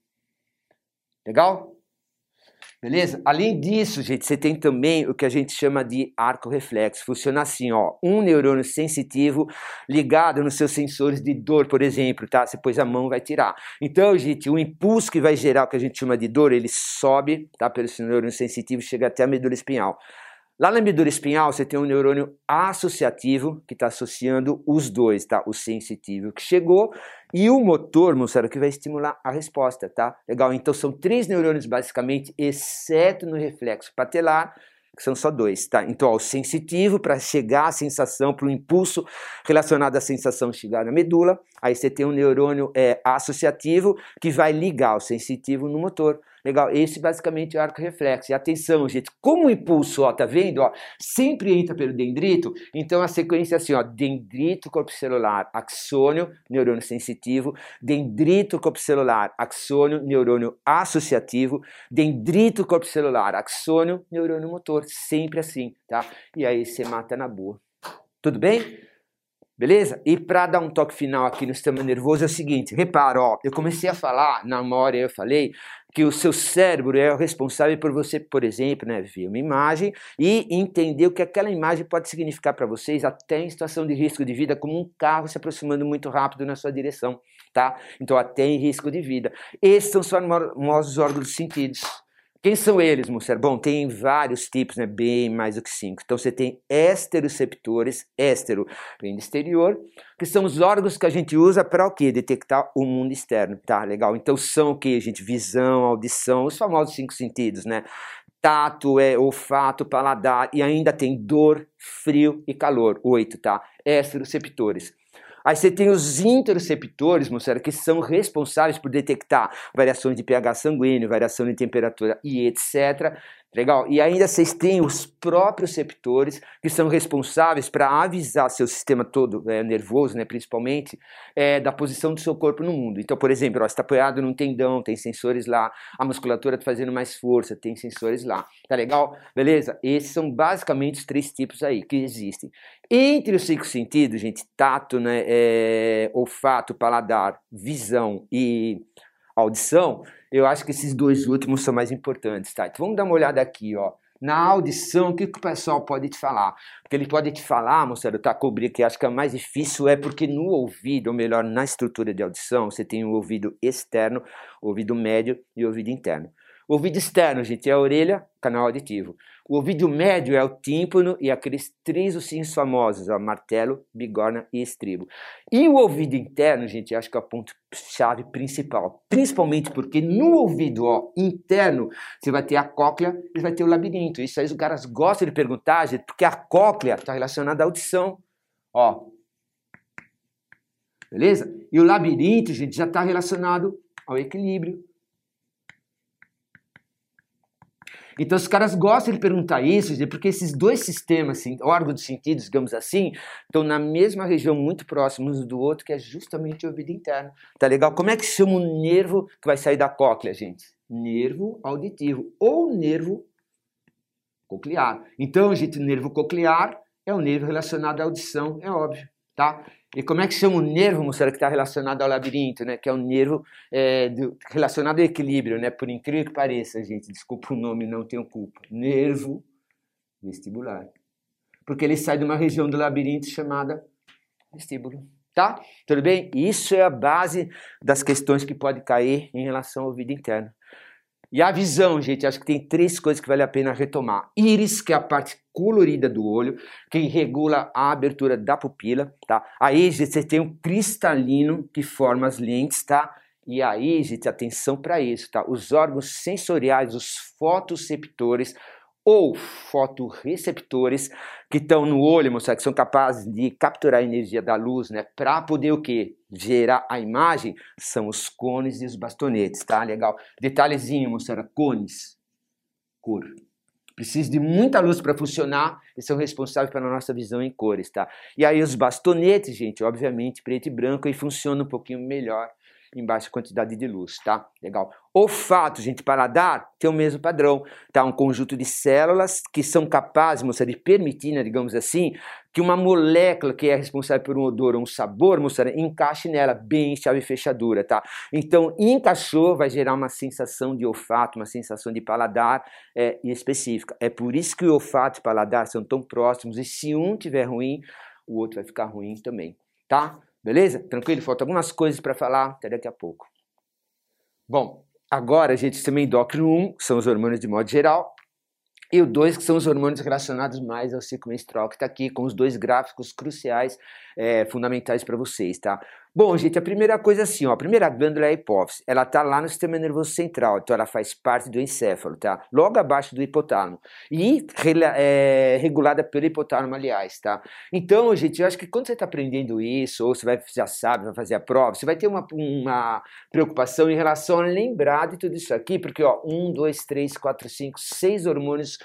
Legal? Beleza? Além disso, gente, você tem também o que a gente chama de arco reflexo. Funciona assim, ó, um neurônio sensitivo ligado nos seus sensores de dor, por exemplo, tá? Você pôs a mão, vai tirar. Então, gente, o impulso que vai gerar o que a gente chama de dor, ele sobe, tá? Pelo neurônio sensitivo, chega até a medula espinhal. Lá na medula espinhal, você tem um neurônio associativo que está associando os dois, tá? O sensitivo que chegou e o motor, moçada, que vai estimular a resposta, tá? Legal? Então são três neurônios basicamente, exceto no reflexo patelar, que são só dois, tá? Então, ó, o sensitivo para chegar à sensação, para o impulso relacionado à sensação chegar na medula. Aí você tem um neurônio é, associativo que vai ligar o sensitivo no motor. Legal, esse basicamente é o arco reflexo. E atenção, gente, como o impulso, ó, tá vendo? Ó, sempre entra pelo dendrito, então a sequência é assim, ó, dendrito corpo celular, axônio, neurônio sensitivo, dendrito corpo celular, axônio, neurônio associativo, dendrito corpo celular, axônio, neurônio motor, sempre assim, tá? E aí você mata na boa. Tudo bem? Beleza? E para dar um toque final aqui no sistema nervoso é o seguinte, repara, ó, eu comecei a falar, na memória eu falei, que o seu cérebro é o responsável por você, por exemplo, né, ver uma imagem e entender o que aquela imagem pode significar para vocês, até em situação de risco de vida, como um carro se aproximando muito rápido na sua direção, tá? Então, até em risco de vida. Esses são os famosos órgãos dos sentidos. Quem são eles, Musser? Bom, tem vários tipos, né? Bem mais do que cinco. Então você tem esteroceptores, estero vem do exterior, que são os órgãos que a gente usa para o quê? Detectar o mundo externo, tá? Legal. Então são o que, gente? Visão, audição, os famosos cinco sentidos, né? Tato, é, olfato, paladar e ainda tem dor, frio e calor. Oito, tá? Esteroceptores. Aí você tem os interoceptores, moçada, que são responsáveis por detectar variações de pH sanguíneo, variação de temperatura e etc. Legal? E ainda vocês têm os próprios receptores que são responsáveis para avisar seu sistema todo é, nervoso, né, principalmente, é, da posição do seu corpo no mundo. Então, por exemplo, ó, está apoiado num tendão, tem sensores lá, a musculatura está fazendo mais força, tem sensores lá. Tá legal? Beleza? Esses são basicamente os três tipos aí que existem. Entre os cinco sentidos, gente, tato, né, é, olfato, paladar, visão e audição, eu acho que esses dois últimos são mais importantes, tá? Então vamos dar uma olhada aqui, ó. Na audição, o que, que o pessoal pode te falar? Porque ele pode te falar, moçada, tá? Cobrir que acho que é mais difícil é porque no ouvido, ou melhor, na estrutura de audição, você tem o ouvido externo, ouvido médio e ouvido interno. O ouvido externo, gente, é a orelha, canal auditivo. O ouvido médio é o tímpano e aqueles três ossinhos famosos, ó, martelo, bigorna e estribo. E o ouvido interno, gente, acho que é o ponto-chave principal. Principalmente porque no ouvido ó, interno você vai ter a cóclea e vai ter o labirinto. Isso aí os caras gostam de perguntar, gente, porque a cóclea está relacionada à audição. Ó. Beleza? E o labirinto, gente, já está relacionado ao equilíbrio. Então os caras gostam de perguntar isso, porque esses dois sistemas, assim, órgãos de sentidos, digamos assim, estão na mesma região muito próximos um do outro, que é justamente o ouvido interno. Tá legal? Como é que chama o nervo que vai sair da cóclea, gente? Nervo auditivo ou nervo coclear. Então, gente, o nervo coclear é o nervo relacionado à audição, é óbvio, tá? E como é que chama o nervo, moçada, que está relacionado ao labirinto, né? Que é o nervo é, do, relacionado ao equilíbrio, né? Por incrível que pareça, gente, desculpa o nome, não tenho culpa. Nervo vestibular. Porque ele sai de uma região do labirinto chamada vestíbulo. Tá? Tudo bem? Isso é a base das questões que pode cair em relação ao ouvido interno. E a visão, gente, acho que tem três coisas que vale a pena retomar. Íris, que é a parte colorida do olho, que regula a abertura da pupila, tá? Aí, gente, você tem um cristalino que forma as lentes, tá? E aí, gente, atenção para isso, tá? Os órgãos sensoriais, os fotoceptores, ou fotoreceptores que estão no olho, moçada, que são capazes de capturar a energia da luz, né, para poder o quê? Gerar a imagem, são os cones e os bastonetes, tá? Legal. Detalhezinho, moçada, cones, cor. Precisa de muita luz para funcionar e são responsáveis pela nossa visão em cores, tá? E aí os bastonetes, gente, obviamente preto e branco e funciona um pouquinho melhor em baixa quantidade de luz, tá? Legal. Olfato, gente, paladar tem o mesmo padrão, tá? Um conjunto de células que são capazes, moça, de permitir, né, digamos assim, que uma molécula que é responsável por um odor ou um sabor, moça, encaixe nela bem chave fechadura, tá? Então, encaixou, vai gerar uma sensação de olfato, uma sensação de paladar é, específica. É por isso que o olfato e o paladar são tão próximos e se um tiver ruim, o outro vai ficar ruim também, tá? Beleza? Tranquilo? Faltam algumas coisas para falar, até daqui a pouco. Bom, agora a gente também endócrino 1, que são os hormônios de modo geral, e o 2, que são os hormônios relacionados mais ao ciclo menstrual, que está aqui com os dois gráficos cruciais, é, fundamentais para vocês, tá? Bom, gente, a primeira coisa é assim, ó, a primeira glândula é a hipófise. Ela tá lá no sistema nervoso central, então ela faz parte do encéfalo, tá? Logo abaixo do hipotálamo. E é, regulada pelo hipotálamo, aliás, tá? Então, gente, eu acho que quando você está aprendendo isso, ou você vai, já sabe, vai fazer a prova, você vai ter uma, uma preocupação em relação a lembrar de tudo isso aqui, porque, ó, um, dois, três, quatro, cinco, seis hormônios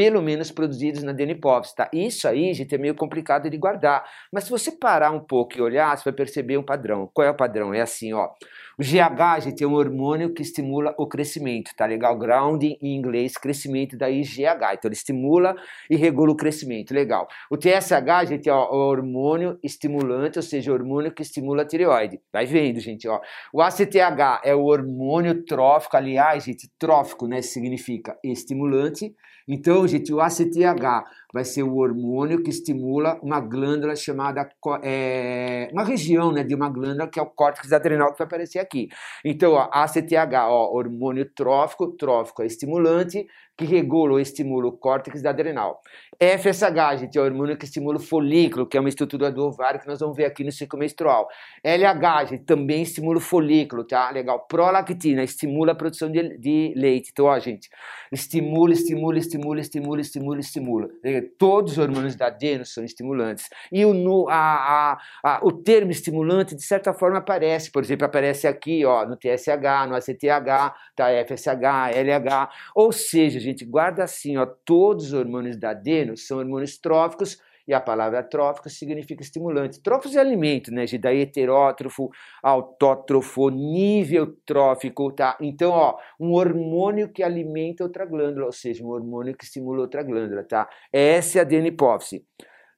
pelo menos produzidos na DNPOVs, tá? Isso aí, gente, é meio complicado de guardar, mas se você parar um pouco e olhar, você vai perceber um padrão. Qual é o padrão? É assim, ó. O GH, gente, é um hormônio que estimula o crescimento, tá legal? Grounding em inglês, crescimento, daí GH. Então ele estimula e regula o crescimento, legal. O TSH, gente, é o hormônio estimulante, ou seja, o hormônio que estimula a tireoide. Vai vendo, gente, ó. O ACTH é o hormônio trófico, aliás, gente, trófico, né, significa estimulante. Então, gente, o ACTH vai ser o hormônio que estimula uma glândula chamada, é, uma região né, de uma glândula que é o córtex adrenal que vai aparecer aqui. Então, ó, ACTH, ó, hormônio trófico, trófico é estimulante, que regula ou estimula o córtex adrenal. FSH, gente, é o hormônio que estimula o folículo, que é uma estrutura do ovário que nós vamos ver aqui no ciclo menstrual. LH, gente, também estimula o folículo, tá? Legal. Prolactina estimula a produção de, de leite. Então, ó, gente, estimula, estimula, estimula, estimula, estimula, estimula. Todos os hormônios da adeno são estimulantes. E o, no, a, a, a, o termo estimulante, de certa forma, aparece. Por exemplo, aparece aqui, ó, no TSH, no ACTH, tá? FSH, LH. Ou seja, gente, gente guarda assim, ó, todos os hormônios da adeno são hormônios tróficos e a palavra trófico significa estimulante. Tróficos é alimento, né? Daí heterótrofo, autótrofo, nível trófico, tá? Então, ó, um hormônio que alimenta outra glândula, ou seja, um hormônio que estimula outra glândula, tá? Essa é a adenipófise.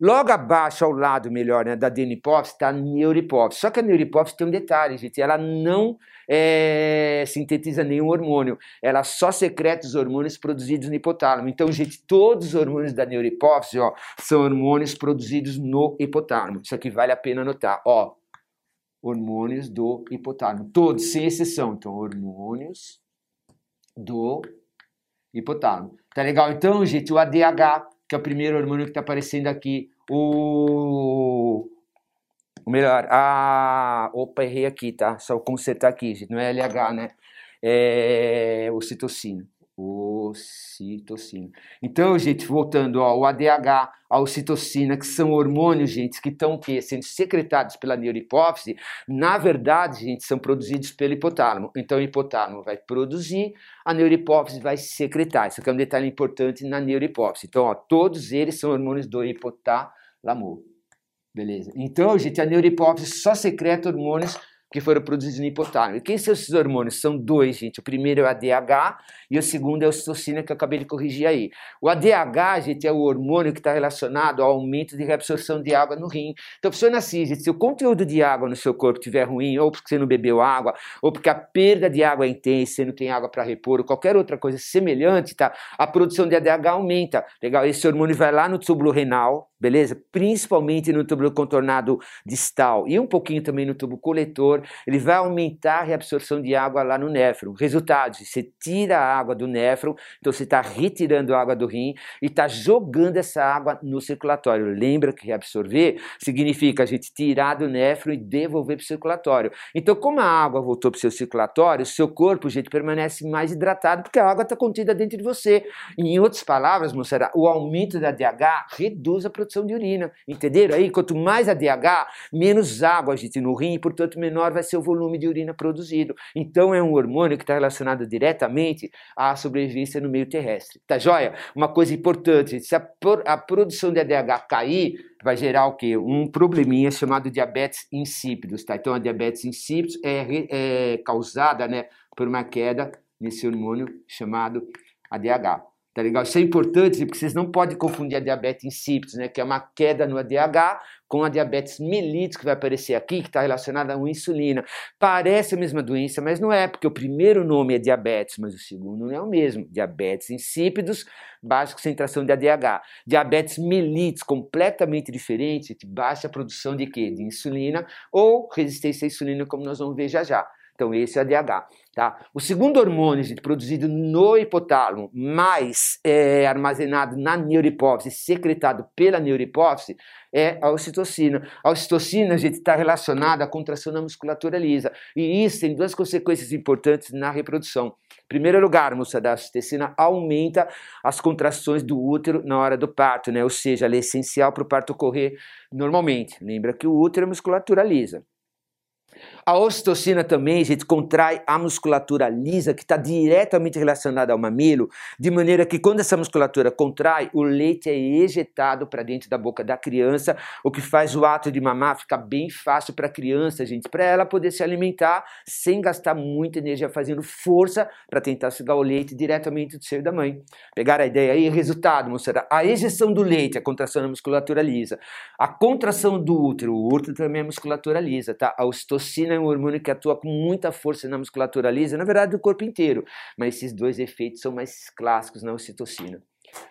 Logo abaixo, ao lado, melhor, né, da adenipófise, está a neuripófise. Só que a neuripófise tem um detalhe, gente, ela não é, sintetiza nenhum hormônio, ela só secreta os hormônios produzidos no hipotálamo. Então, gente, todos os hormônios da neuripófise, ó, são hormônios produzidos no hipotálamo. Isso aqui vale a pena anotar, ó, hormônios do hipotálamo, todos, sem exceção. Então, hormônios do hipotálamo. Tá legal? Então, gente, o ADH, que é o primeiro hormônio que está aparecendo aqui, o o melhor, a. Opa, errei aqui, tá? Só consertar aqui, gente. Não é LH, né? É ocitocina. Ocitocina. Então, gente, voltando ao ADH, a ocitocina, que são hormônios, gente, que estão sendo secretados pela neurohipófise, na verdade, gente, são produzidos pelo hipotálamo. Então, o hipotálamo vai produzir, a neurohipófise vai secretar. Isso aqui é um detalhe importante na neurohipófise. Então, ó, todos eles são hormônios do hipotálamo. Beleza. Então, gente, a neurohipófise só secreta hormônios que foram produzidos no hipotálamo. E quem são esses hormônios? São dois, gente. O primeiro é o ADH e o segundo é a ocitocina, que eu acabei de corrigir aí. O ADH, gente, é o hormônio que está relacionado ao aumento de reabsorção de água no rim. Então, funciona assim, gente, se o conteúdo de água no seu corpo estiver ruim, ou porque você não bebeu água, ou porque a perda de água é intensa, você não tem água para repor, ou qualquer outra coisa semelhante, tá? A produção de ADH aumenta. Legal? Esse hormônio vai lá no túbulo renal, beleza? Principalmente no túbulo contornado distal e um pouquinho também no tubo coletor, ele vai aumentar a reabsorção de água lá no néfron. Resultado, você tira a água do néfron, então você está retirando a água do rim e está jogando essa água no circulatório. Lembra que reabsorver significa a gente tirar do néfron e devolver para o circulatório. Então, como a água voltou para o seu circulatório, o seu corpo, gente, permanece mais hidratado porque a água está contida dentro de você. Em outras palavras, moçada, o aumento da DH reduz a produção produção de urina. Entenderam aí? Quanto mais ADH, menos água a gente no rim, e portanto menor vai ser o volume de urina produzido. Então é um hormônio que está relacionado diretamente à sobrevivência no meio terrestre. Tá joia? Uma coisa importante, se a, a produção de ADH cair, vai gerar o quê? Um probleminha chamado diabetes insípidos, tá? Então a diabetes insípidos é, é causada, né, por uma queda nesse hormônio chamado ADH. Tá legal? Isso é importante porque vocês não podem confundir a diabetes insípidos, né, que é uma queda no ADH, com a diabetes mellitus que vai aparecer aqui, que está relacionada à insulina. Parece a mesma doença, mas não é, porque o primeiro nome é diabetes, mas o segundo não é o mesmo. Diabetes insípidos, baixa concentração de ADH. Diabetes mellitus, completamente diferente, baixa produção de quê? De insulina ou resistência à insulina, como nós vamos ver já já. Então, esse é o ADH. Tá? O segundo hormônio gente, produzido no hipotálamo, mais é, armazenado na neurohipófise, secretado pela neurohipófise, é a ocitocina. A ocitocina está relacionada à contração da musculatura lisa. E isso tem duas consequências importantes na reprodução. Em primeiro lugar, moçada, a ocitocina aumenta as contrações do útero na hora do parto, né? ou seja, ela é essencial para o parto ocorrer normalmente. Lembra que o útero é musculatura lisa. A ocitocina também, gente, contrai a musculatura lisa, que está diretamente relacionada ao mamilo, de maneira que quando essa musculatura contrai, o leite é ejetado para dentro da boca da criança, o que faz o ato de mamar ficar bem fácil para a criança, gente, para ela poder se alimentar sem gastar muita energia fazendo força para tentar sugar o leite diretamente do seio da mãe. Pegaram a ideia aí? Resultado, moçada, a ejeção do leite, a contração da musculatura lisa, a contração do útero, o útero também é musculatura lisa, tá? A ocitocina é um hormônio que atua com muita força na musculatura lisa, na verdade, do corpo inteiro, mas esses dois efeitos são mais clássicos na ocitocina.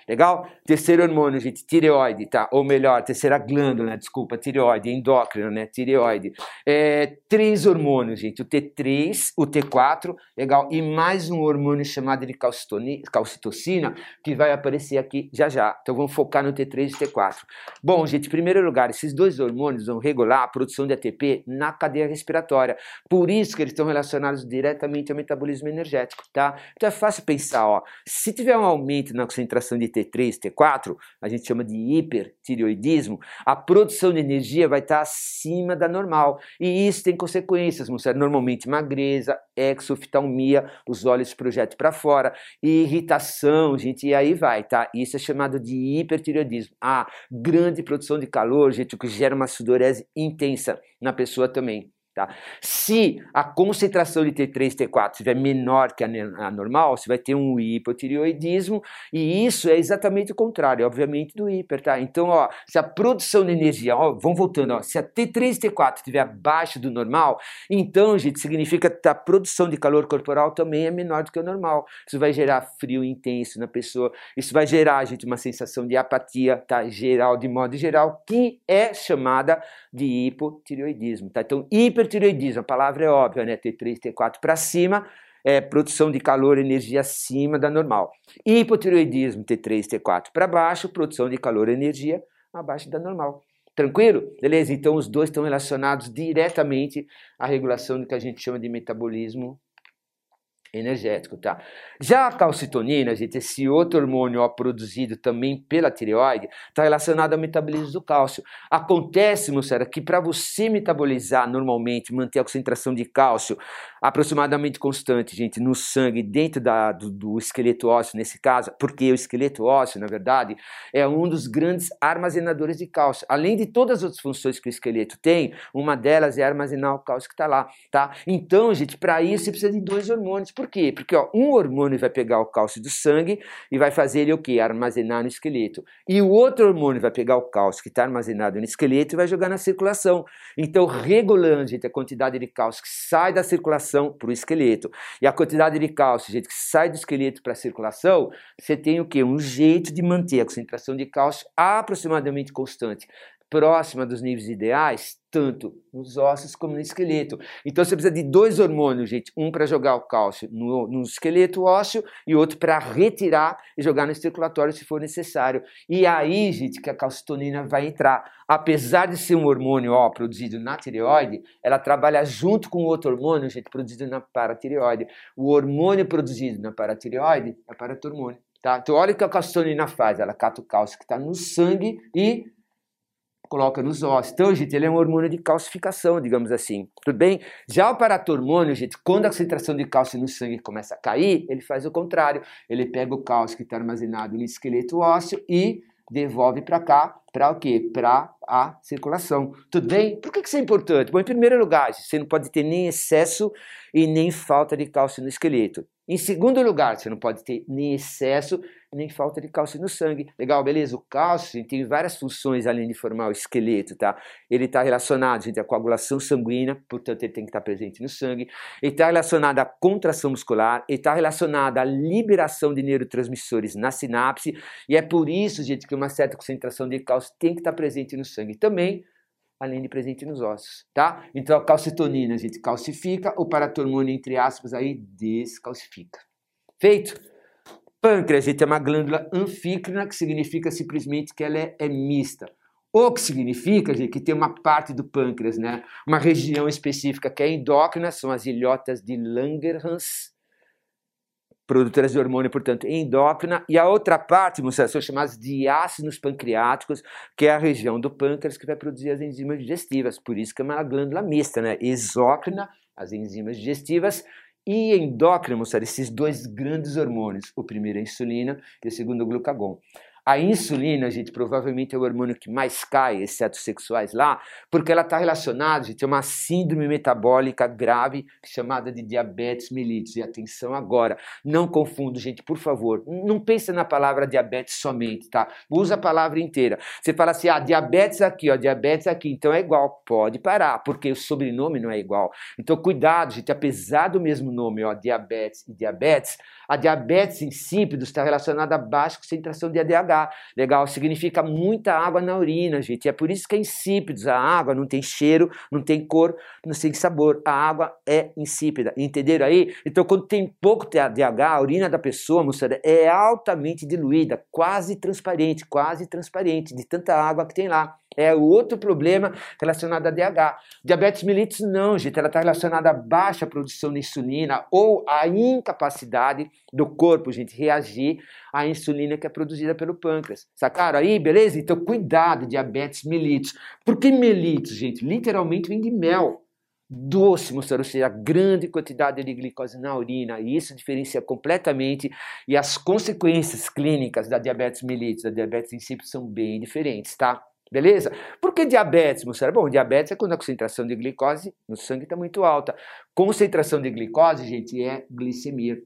Legal? Terceiro hormônio, gente, tireoide, tá? Ou melhor, terceira glândula, desculpa, tireoide, endócrina, né? Tireoide. É, três hormônios, gente, o T3, o T4, legal? E mais um hormônio chamado de calcitocina, que vai aparecer aqui já já. Então vamos focar no T3 e T4. Bom, gente, em primeiro lugar, esses dois hormônios vão regular a produção de ATP na cadeia respiratória. Por isso que eles estão relacionados diretamente ao metabolismo energético, tá? Então é fácil pensar, ó, se tiver um aumento na concentração de T3, T4, a gente chama de hipertireoidismo, a produção de energia vai estar acima da normal. E isso tem consequências, moçada. Normalmente magreza, exoftalmia, os olhos projetam para fora, irritação, gente, e aí vai, tá? Isso é chamado de hipertireoidismo. A grande produção de calor, gente, o que gera uma sudorese intensa na pessoa também. Tá? Se a concentração de T3 e T4 estiver menor que a normal, você vai ter um hipotireoidismo, e isso é exatamente o contrário, obviamente, do hiper. Tá? Então, ó, se a produção de energia, ó, vamos voltando, ó, se a T3 e T4 estiver abaixo do normal, então, gente, significa que a produção de calor corporal também é menor do que o normal. Isso vai gerar frio intenso na pessoa, isso vai gerar, gente, uma sensação de apatia, tá? geral, de modo geral, que é chamada de hipotireoidismo. Tá? Então, hiper hipertireoidismo, a palavra é óbvia, né? T3, T4 para cima, é, produção de calor e energia acima da normal. Hipotireoidismo T3, T4 para baixo, produção de calor e energia abaixo da normal. Tranquilo? Beleza? Então os dois estão relacionados diretamente à regulação do que a gente chama de metabolismo energético, tá? Já a calcitonina, gente, esse outro hormônio ó, produzido também pela tireoide, está relacionado ao metabolismo do cálcio. Acontece, moçada, que para você metabolizar normalmente, manter a concentração de cálcio aproximadamente constante, gente, no sangue, dentro da, do, do esqueleto ósseo, nesse caso, porque o esqueleto ósseo, na verdade, é um dos grandes armazenadores de cálcio. Além de todas as outras funções que o esqueleto tem, uma delas é armazenar o cálcio que está lá, tá? Então, gente, para isso você precisa de dois hormônios por quê? Porque ó, um hormônio vai pegar o cálcio do sangue e vai fazer ele o quê? Armazenar no esqueleto. E o outro hormônio vai pegar o cálcio que está armazenado no esqueleto e vai jogar na circulação. Então, regulando, gente, a quantidade de cálcio que sai da circulação para o esqueleto e a quantidade de cálcio, gente, que sai do esqueleto para a circulação, você tem o quê? Um jeito de manter a concentração de cálcio aproximadamente constante próxima dos níveis ideais, tanto nos ossos como no esqueleto. Então você precisa de dois hormônios, gente. Um para jogar o cálcio no, no esqueleto ósseo e outro para retirar e jogar no circulatório se for necessário. E aí, gente, que a calcitonina vai entrar. Apesar de ser um hormônio ó, produzido na tireoide, ela trabalha junto com outro hormônio, gente, produzido na paratireoide. O hormônio produzido na paratireoide é paratormônio. Tá? Então olha o que a calcitonina faz. Ela cata o cálcio que está no sangue e coloca nos ossos. Então, gente, ele é um hormônio de calcificação, digamos assim. Tudo bem? Já o paratormônio, gente, quando a concentração de cálcio no sangue começa a cair, ele faz o contrário. Ele pega o cálcio que está armazenado no esqueleto ósseo e devolve para cá, para o quê? Para a circulação. Tudo bem? Por que isso é importante? Bom, em primeiro lugar, você não pode ter nem excesso e nem falta de cálcio no esqueleto. Em segundo lugar, você não pode ter nem excesso nem falta de cálcio no sangue. Legal, beleza? O cálcio tem várias funções além de formar o esqueleto, tá? Ele está relacionado, gente, à coagulação sanguínea, portanto ele tem que estar presente no sangue. Ele está relacionado à contração muscular, ele está relacionado à liberação de neurotransmissores na sinapse, e é por isso, gente, que uma certa concentração de cálcio tem que estar presente no sangue também, além de presente nos ossos, tá? Então a calcitonina, gente, calcifica, o paratormônio, entre aspas, aí descalcifica. Feito? Pâncreas, gente, é uma glândula anfícrina, que significa simplesmente que ela é, é mista. O que significa, gente, que tem uma parte do pâncreas, né? Uma região específica que é endócrina, são as ilhotas de Langerhans, produtoras de hormônio, portanto, endócrina, e a outra parte, moçada, são chamadas de ácidos pancreáticos, que é a região do pâncreas que vai produzir as enzimas digestivas, por isso que é uma glândula mista, né? Exócrina, as enzimas digestivas, e endócrino, moçada, esses dois grandes hormônios, o primeiro é a insulina e o segundo é o glucagon. A insulina, gente, provavelmente é o hormônio que mais cai, exceto sexuais lá, porque ela está relacionada, gente, a uma síndrome metabólica grave chamada de diabetes mellitus. E atenção agora, não confundo, gente, por favor, não pense na palavra diabetes somente, tá? Usa a palavra inteira. Você fala assim, ah, diabetes aqui, ó, diabetes aqui, então é igual. Pode parar, porque o sobrenome não é igual. Então, cuidado, gente, apesar do mesmo nome, ó, diabetes e diabetes, a diabetes insípidos está relacionada a baixa concentração de ADH. Legal? Significa muita água na urina, gente. É por isso que é insípidos. A água não tem cheiro, não tem cor, não tem sabor. A água é insípida. Entenderam aí? Então, quando tem pouco ADH, a urina da pessoa, moçada, é altamente diluída, quase transparente, quase transparente, de tanta água que tem lá. É outro problema relacionado a DH. Diabetes mellitus não, gente, ela está relacionada à baixa produção de insulina ou à incapacidade do corpo, gente, reagir à insulina que é produzida pelo pâncreas. Sacaram aí, beleza? Então cuidado, diabetes mellitus. Por que mellitus, gente? Literalmente vem de mel. Doce, mostrando seja, grande quantidade de glicose na urina, e isso diferencia completamente, e as consequências clínicas da diabetes mellitus, da diabetes insípida são bem diferentes, tá? Beleza? Por que diabetes, moçada? Bom, diabetes é quando a concentração de glicose no sangue está muito alta. Concentração de glicose, gente, é glicemia.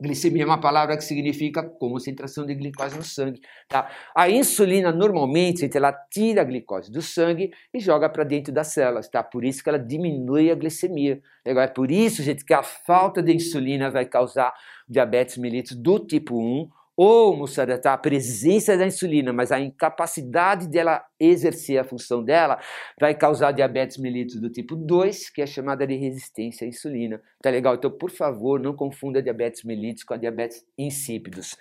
Glicemia é uma palavra que significa concentração de glicose no sangue. Tá? A insulina, normalmente, ela tira a glicose do sangue e joga para dentro das células. Tá? Por isso que ela diminui a glicemia. É por isso, gente, que a falta de insulina vai causar diabetes mellitus do tipo 1 Ou, moçada, tá? a presença da insulina, mas a incapacidade dela exercer a função dela vai causar diabetes mellitus do tipo 2, que é chamada de resistência à insulina. Tá legal? Então, por favor, não confunda diabetes mellitus com a diabetes insípidos.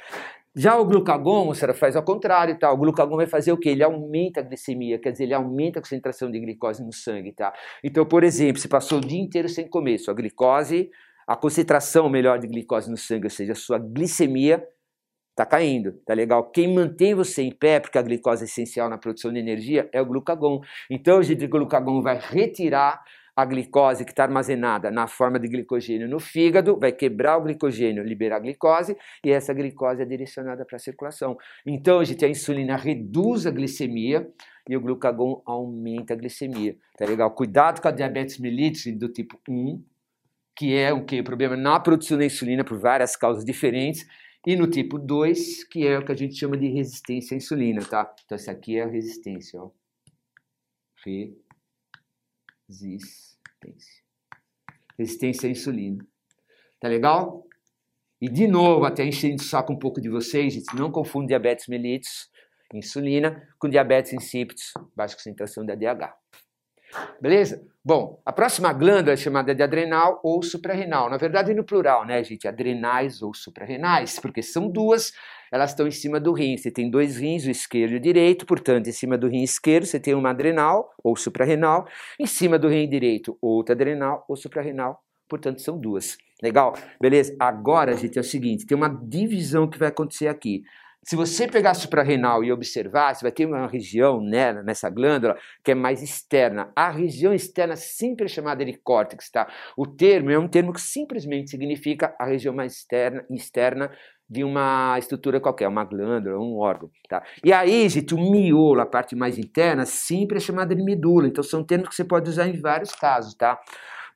Já o glucagon, moçada, faz ao contrário, tá? O glucagon vai fazer o quê? Ele aumenta a glicemia, quer dizer, ele aumenta a concentração de glicose no sangue, tá? Então, por exemplo, se passou o dia inteiro sem comer, sua glicose, a concentração melhor de glicose no sangue, ou seja, a sua glicemia está caindo, tá legal? Quem mantém você em pé, porque a glicose é essencial na produção de energia, é o glucagon. Então, o glucagon vai retirar a glicose que está armazenada na forma de glicogênio no fígado, vai quebrar o glicogênio, liberar a glicose, e essa glicose é direcionada para a circulação. Então, gente, a insulina reduz a glicemia e o glucagon aumenta a glicemia. Tá legal? Cuidado com a diabetes mellitus do tipo 1, que é o que? O problema na produção da insulina por várias causas diferentes, e no tipo 2, que é o que a gente chama de resistência à insulina, tá? Então, essa aqui é a resistência, ó. Resistência. Resistência à insulina. Tá legal? E de novo, até enchendo o saco um pouco de vocês, gente, não confunde diabetes mellitus, insulina, com diabetes insípidos, baixa concentração da DH. Beleza? Bom, a próxima glândula é chamada de adrenal ou suprarrenal. Na verdade, no plural, né, gente? Adrenais ou suprarrenais, porque são duas, elas estão em cima do rim. Você tem dois rins, o esquerdo e o direito, portanto, em cima do rim esquerdo você tem uma adrenal ou suprarrenal, em cima do rim direito, outra adrenal ou suprarrenal, portanto, são duas. Legal? Beleza? Agora, gente, é o seguinte: tem uma divisão que vai acontecer aqui. Se você pegar a suprarrenal e observar, você vai ter uma região né, nessa glândula que é mais externa. A região externa sempre é chamada de córtex, tá? O termo é um termo que simplesmente significa a região mais externa, externa de uma estrutura qualquer, uma glândula, um órgão, tá? E aí, gente, o miolo, a parte mais interna, sempre é chamada de medula. Então são termos que você pode usar em vários casos, tá?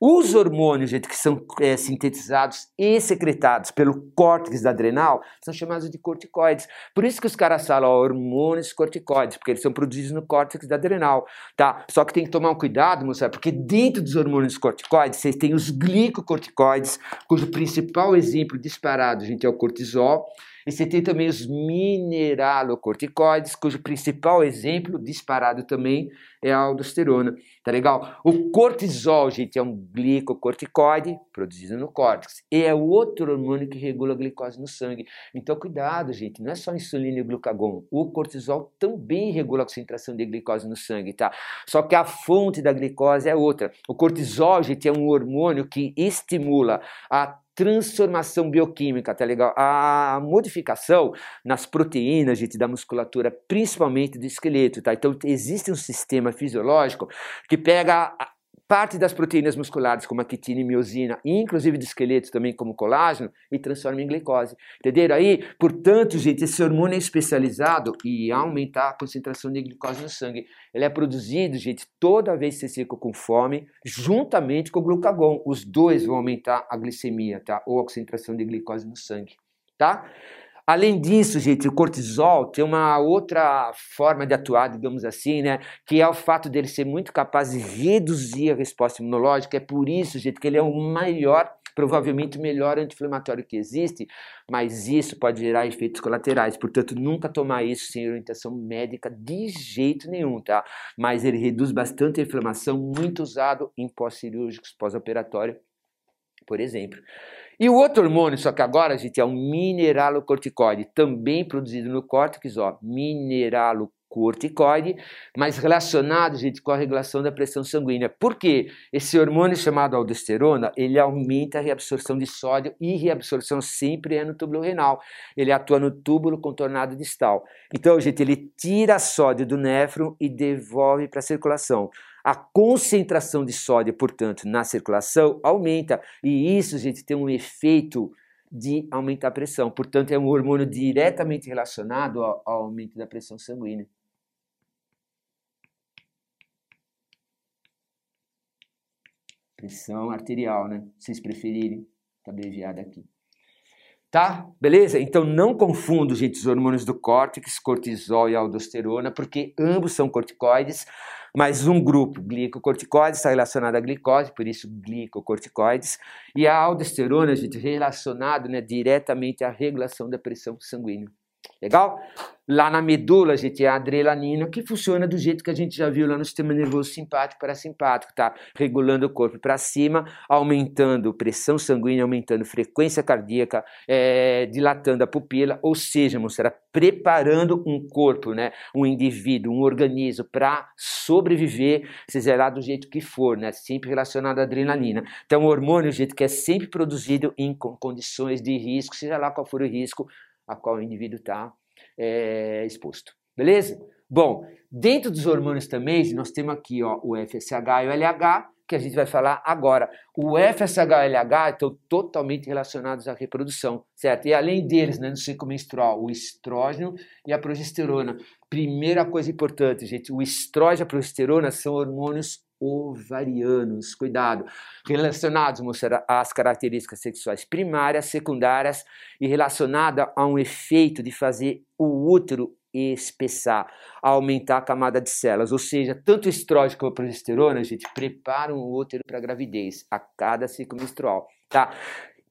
Os hormônios, gente, que são é, sintetizados e secretados pelo córtex da adrenal são chamados de corticoides. Por isso que os caras falam ó, hormônios corticoides, porque eles são produzidos no córtex da adrenal, tá? Só que tem que tomar um cuidado, moça, porque dentro dos hormônios corticoides, vocês têm os glicocorticoides, cujo principal exemplo disparado, gente, é o cortisol. E você tem também os mineralocorticoides, cujo principal exemplo disparado também é a aldosterona. Tá legal? O cortisol, gente, é um glicocorticoide produzido no córtex. E é outro hormônio que regula a glicose no sangue. Então, cuidado, gente, não é só insulina e glucagon. O cortisol também regula a concentração de glicose no sangue, tá? Só que a fonte da glicose é outra. O cortisol, gente, é um hormônio que estimula a transformação bioquímica, tá legal? A modificação nas proteínas, gente, da musculatura, principalmente do esqueleto, tá? Então existe um sistema fisiológico que pega parte das proteínas musculares, como a quitina e miosina, inclusive do esqueleto também, como colágeno, e transforma em glicose. Entenderam aí? Portanto, gente, esse hormônio é especializado e aumentar a concentração de glicose no sangue. Ele é produzido, gente, toda vez que você fica com fome, juntamente com o glucagon. Os dois vão aumentar a glicemia, tá? Ou a concentração de glicose no sangue, tá? Além disso, gente, o cortisol tem uma outra forma de atuar, digamos assim, né? Que é o fato dele ser muito capaz de reduzir a resposta imunológica. É por isso, gente, que ele é o maior, provavelmente o melhor anti-inflamatório que existe, mas isso pode gerar efeitos colaterais. Portanto, nunca tomar isso sem orientação médica de jeito nenhum, tá? Mas ele reduz bastante a inflamação, muito usado em pós-cirúrgicos, pós-operatório, por exemplo. E o outro hormônio, só que agora, gente, é o mineralocorticoide, também produzido no córtex, ó, mineralocorticoide, mas relacionado, gente, com a regulação da pressão sanguínea. Por quê? Esse hormônio chamado aldosterona, ele aumenta a reabsorção de sódio e reabsorção sempre é no túbulo renal. Ele atua no túbulo contornado distal. Então, gente, ele tira sódio do néfron e devolve para a circulação. A concentração de sódio, portanto, na circulação aumenta e isso, gente, tem um efeito de aumentar a pressão. Portanto, é um hormônio diretamente relacionado ao aumento da pressão sanguínea. Pressão arterial, né? Se vocês preferirem, tá abreviada aqui. Tá? Beleza? Então não confunda, gente, os hormônios do córtex, cortisol e aldosterona, porque ambos são corticoides, mas um grupo, glicocorticoides, está relacionado à glicose, por isso glicocorticoides, e a aldosterona, gente, relacionado né, diretamente à regulação da pressão sanguínea. Legal? Lá na medula gente tem a adrenalina, que funciona do jeito que a gente já viu lá no sistema nervoso simpático parasimpático, tá? Regulando o corpo para cima, aumentando pressão sanguínea, aumentando frequência cardíaca, é, dilatando a pupila, ou seja, moçada, preparando um corpo, né? Um indivíduo, um organismo para sobreviver, seja lá do jeito que for, né? Sempre relacionado à adrenalina. Então, o hormônio, jeito que é sempre produzido em condições de risco, seja lá qual for o risco, a qual o indivíduo está é, exposto. Beleza? Bom, dentro dos hormônios também, nós temos aqui ó, o FSH e o LH, que a gente vai falar agora. O FSH e o LH estão totalmente relacionados à reprodução, certo? E além deles, né, no ciclo menstrual, o estrógeno e a progesterona. Primeira coisa importante, gente, o estrógeno e a progesterona são hormônios ovarianos, cuidado, relacionados às características sexuais primárias, secundárias e relacionada a um efeito de fazer o útero espessar, aumentar a camada de células, ou seja, tanto estrógeno como progesterona, gente prepara o útero para gravidez a cada ciclo menstrual, tá?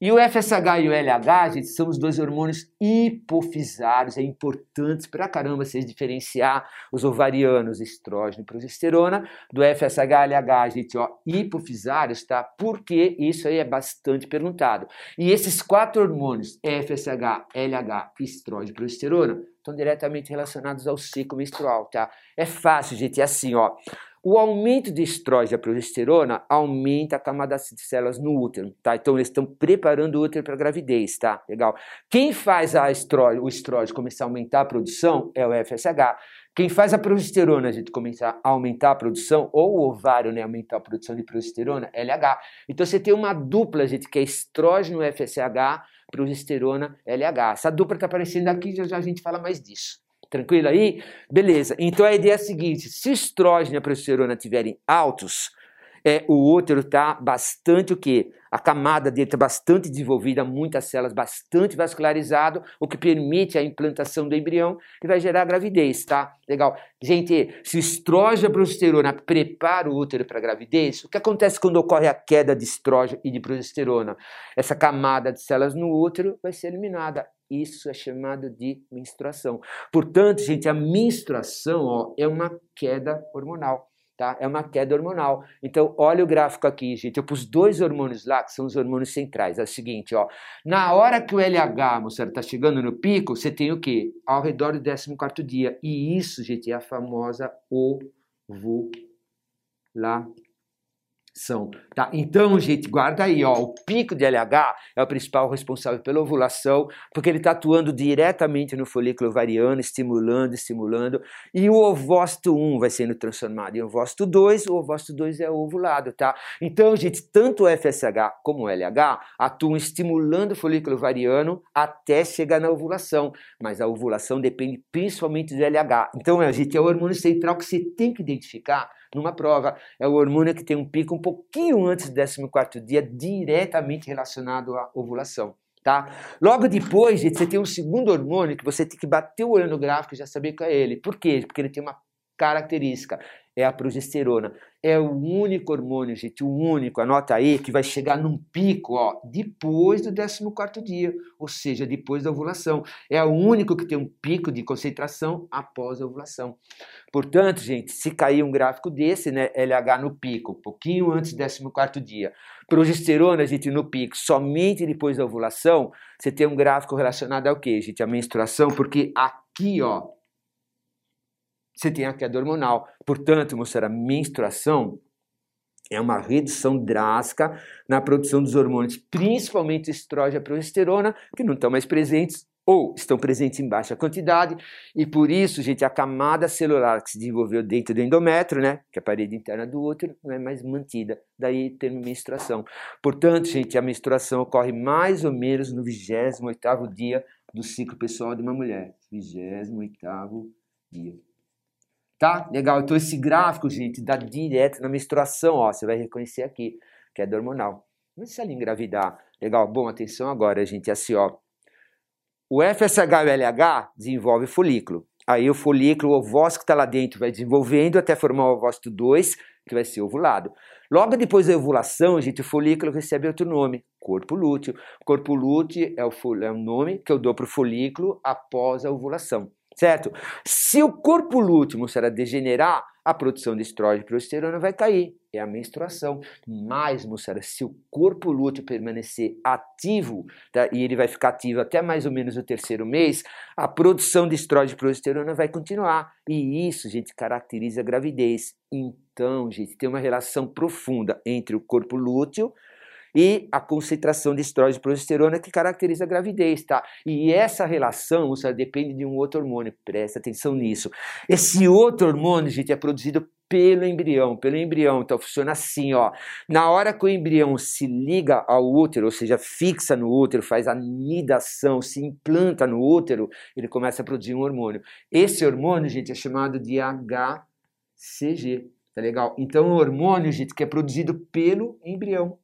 E o FSH e o LH, gente, são os dois hormônios hipofisários. É importante pra caramba vocês diferenciar os ovarianos, estrógeno e progesterona, do FSH e LH, gente, ó, hipofisários, tá? Porque isso aí é bastante perguntado. E esses quatro hormônios, FSH, LH, estrógeno e progesterona, estão diretamente relacionados ao ciclo menstrual, tá? É fácil, gente, é assim, ó. O aumento de estrógeno e progesterona aumenta a camada de células no útero, tá? Então eles estão preparando o útero para gravidez, tá? Legal. Quem faz a estrógeno, o estrógeno começar a aumentar a produção é o FSH. Quem faz a progesterona a gente começar a aumentar a produção, ou o ovário, né, aumentar a produção de progesterona, LH. Então você tem uma dupla, gente, que é estrógeno FSH, progesterona LH. Essa dupla está aparecendo aqui, já já a gente fala mais disso. Tranquilo aí? Beleza. Então a ideia é a seguinte: se estrógeno e a progesterona estiverem altos, é, o útero está bastante o quê? A camada dele está bastante desenvolvida, muitas células bastante vascularizado, o que permite a implantação do embrião e vai gerar gravidez, tá? Legal. Gente, se estrógeno e progesterona prepara o útero para gravidez, o que acontece quando ocorre a queda de estrógeno e de progesterona? Essa camada de células no útero vai ser eliminada isso é chamado de menstruação. Portanto, gente, a menstruação ó, é uma queda hormonal. Tá? É uma queda hormonal. Então, olha o gráfico aqui, gente. Eu pus dois hormônios lá, que são os hormônios centrais. É o seguinte, ó. Na hora que o LH, moçada, está chegando no pico, você tem o quê? Ao redor do 14 dia. E isso, gente, é a famosa ovulação são, tá? Então, gente, guarda aí, ó, o pico de LH é o principal responsável pela ovulação, porque ele está atuando diretamente no folículo ovariano, estimulando, estimulando, e o ovócito 1 vai sendo transformado em ovócito 2, o ovócito 2 é ovulado, tá? Então, gente, tanto o FSH como o LH atuam estimulando o folículo ovariano até chegar na ovulação, mas a ovulação depende principalmente do LH. Então, gente, é o hormônio central que você tem que identificar numa prova. É o hormônio que tem um pico um pouquinho antes do 14 dia, diretamente relacionado à ovulação. Tá? Logo depois, gente, você tem um segundo hormônio que você tem que bater o olho no gráfico e já saber qual é ele. Por quê? Porque ele tem uma característica é a progesterona. É o único hormônio, gente, o único, anota aí, que vai chegar num pico, ó, depois do 14º dia, ou seja, depois da ovulação. É o único que tem um pico de concentração após a ovulação. Portanto, gente, se cair um gráfico desse, né, LH no pico, pouquinho antes do 14º dia, progesterona, gente, no pico, somente depois da ovulação, você tem um gráfico relacionado ao quê, gente? A menstruação, porque aqui, ó, você tem a queda hormonal. Portanto, mostrar a menstruação é uma redução drástica na produção dos hormônios, principalmente estrógeno e progesterona, que não estão mais presentes ou estão presentes em baixa quantidade, e por isso, gente, a camada celular que se desenvolveu dentro do endométrio, né, que é a parede interna do útero, não é mais mantida, daí termo menstruação. Portanto, gente, a menstruação ocorre mais ou menos no 28º dia do ciclo pessoal de uma mulher, 28º dia. Tá? Legal. Então esse gráfico, gente, dá direto na menstruação, ó. Você vai reconhecer aqui, que é hormonal. Não se ela engravidar. Legal. Bom, atenção agora, gente. É assim, ó. O FSH e o LH desenvolve folículo. Aí o folículo, o ovócito que está lá dentro vai desenvolvendo até formar o ovócito 2, que vai ser ovulado. Logo depois da ovulação, gente, o folículo recebe outro nome, corpo lúteo. Corpo lúteo é o, é o nome que eu dou para o folículo após a ovulação certo? Se o corpo lúteo começar a degenerar, a produção de estrógeno e progesterona vai cair, é a menstruação. Mas, moçada, se o corpo lúteo permanecer ativo, tá, e ele vai ficar ativo até mais ou menos o terceiro mês, a produção de estrógeno e progesterona vai continuar. E isso, gente, caracteriza a gravidez. Então, gente, tem uma relação profunda entre o corpo lúteo e a concentração de estrógeno e progesterona que caracteriza a gravidez, tá? E essa relação, moça, depende de um outro hormônio, presta atenção nisso. Esse outro hormônio, gente, é produzido pelo embrião, pelo embrião. Então funciona assim, ó. Na hora que o embrião se liga ao útero, ou seja, fixa no útero, faz a nidação, se implanta no útero, ele começa a produzir um hormônio. Esse hormônio, gente, é chamado de HCG. Tá legal? Então, o hormônio, gente, que é produzido pelo embrião.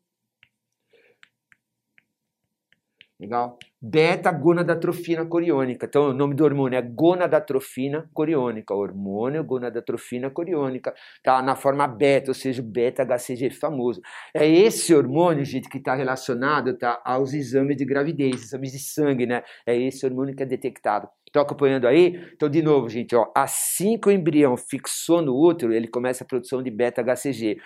Legal? Beta-gonadatrofina coriônica. Então, o nome do hormônio é gonadatrofina coriônica. Hormônio gonadatrofina coriônica. Tá na forma beta, ou seja, beta-HCG famoso. É esse hormônio, gente, que está relacionado tá, aos exames de gravidez, exames de sangue, né? É esse hormônio que é detectado. Estão acompanhando aí? Então, de novo, gente, ó, assim que o embrião fixou no útero, ele começa a produção de beta-HCG.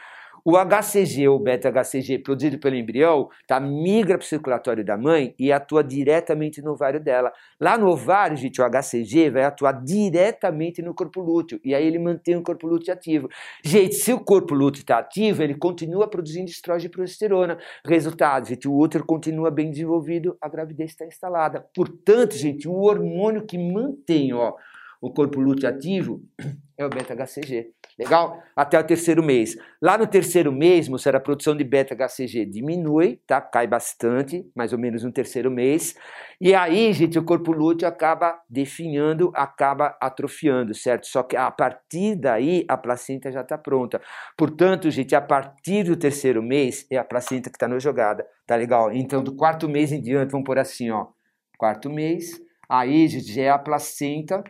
O HCG, ou beta-HCG, produzido pelo embrião, tá, migra para o circulatório da mãe e atua diretamente no ovário dela. Lá no ovário, gente, o HCG vai atuar diretamente no corpo lúteo e aí ele mantém o corpo lúteo ativo. Gente, se o corpo lúteo está ativo, ele continua produzindo estrógeno e progesterona. Resultado, gente, o útero continua bem desenvolvido, a gravidez está instalada. Portanto, gente, o hormônio que mantém ó, o corpo lúteo ativo é o beta-HCG. Legal? Até o terceiro mês. Lá no terceiro mês, moçada, a produção de beta-HCG diminui, tá? Cai bastante, mais ou menos no terceiro mês. E aí, gente, o corpo lúteo acaba definhando, acaba atrofiando, certo? Só que a partir daí, a placenta já está pronta. Portanto, gente, a partir do terceiro mês, é a placenta que está na jogada, tá legal? Então, do quarto mês em diante, vamos por assim, ó. Quarto mês, aí, gente, já é a placenta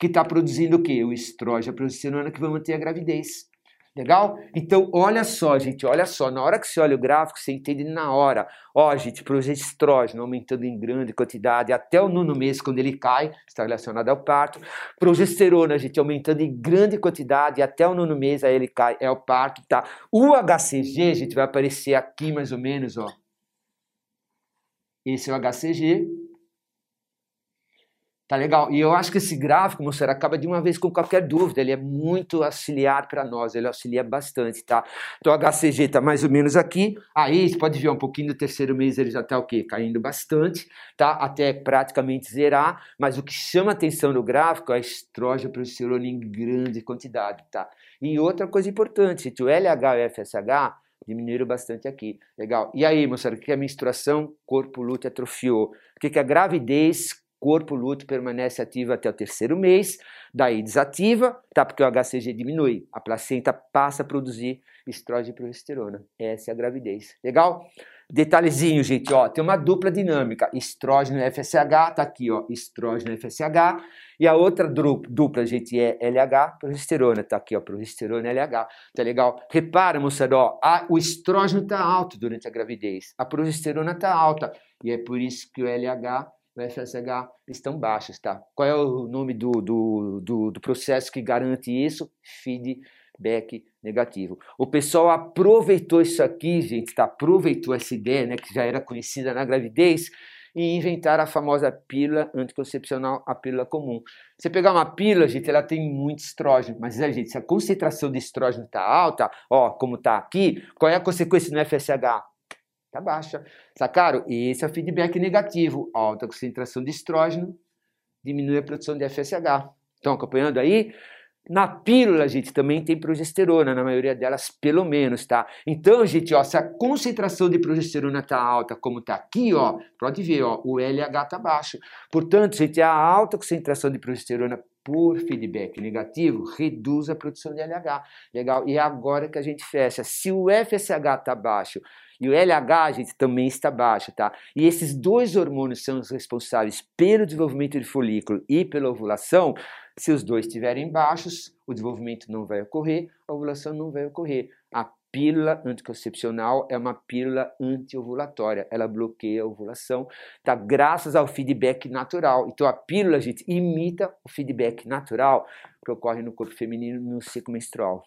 que está produzindo o quê? O estrógeno, a progesterona que vai manter a gravidez. Legal? Então, olha só, gente, olha só, na hora que você olha o gráfico, você entende na hora. Ó, gente, progestrógeno aumentando em grande quantidade até o nono mês, quando ele cai, está relacionado ao parto. Progesterona, gente, aumentando em grande quantidade até o nono mês, aí ele cai, é o parto, tá? O HCG, gente, vai aparecer aqui mais ou menos, ó. Esse é o HCG, Tá legal? E eu acho que esse gráfico, moçada, acaba de uma vez com qualquer dúvida. Ele é muito auxiliar para nós, ele auxilia bastante, tá? Então, o HCG tá mais ou menos aqui. Aí, você pode ver um pouquinho no terceiro mês, ele já tá o quê? Caindo bastante, tá? Até praticamente zerar. Mas o que chama atenção no gráfico é a estrógeno progesterona em grande quantidade, tá? E outra coisa importante, o LH e o FSH diminuíram bastante aqui. Legal. E aí, moçada, o que é a menstruação? Corpo lúteo atrofiou. O que é a gravidez? Corpo lúteo permanece ativo até o terceiro mês, daí desativa, tá? Porque o HCG diminui, a placenta passa a produzir estrógeno e progesterona. Essa é a gravidez. Legal? Detalhezinho, gente, ó, tem uma dupla dinâmica, estrógeno e FSH, tá aqui, ó, estrógeno e FSH, e a outra dupla, gente, é LH, progesterona, tá aqui, ó, progesterona e LH, tá legal? Repara, moçada, ó, a, o estrógeno tá alto durante a gravidez, a progesterona tá alta, e é por isso que o LH o FSH estão baixos, tá? Qual é o nome do, do, do, do processo que garante isso? Feedback negativo. O pessoal aproveitou isso aqui, gente, tá? Aproveitou essa ideia, né, que já era conhecida na gravidez, e inventaram a famosa pílula anticoncepcional, a pílula comum. Você pegar uma pílula, gente, ela tem muito estrógeno, mas, né, gente, se a concentração de estrógeno está alta, ó, como está aqui, qual é a consequência no FSH? Está baixa. Sacaram? Esse é o feedback negativo. Alta concentração de estrógeno diminui a produção de FSH. Estão acompanhando aí? Na pílula, gente, também tem progesterona, na maioria delas, pelo menos, tá? Então, gente, ó, se a concentração de progesterona tá alta, como tá aqui, ó, pode ver, ó, o LH tá baixo. Portanto, gente, a alta concentração de progesterona por feedback negativo, reduz a produção de LH. Legal? E agora que a gente fecha. Se o FSH está baixo e o LH, gente, também está baixo, tá? E esses dois hormônios são os responsáveis pelo desenvolvimento de folículo e pela ovulação. Se os dois estiverem baixos, o desenvolvimento não vai ocorrer, a ovulação não vai ocorrer. A pílula anticoncepcional é uma pílula antiovulatória, ela bloqueia a ovulação, tá? Graças ao feedback natural. Então a pílula, gente, imita o feedback natural que ocorre no corpo feminino no ciclo menstrual.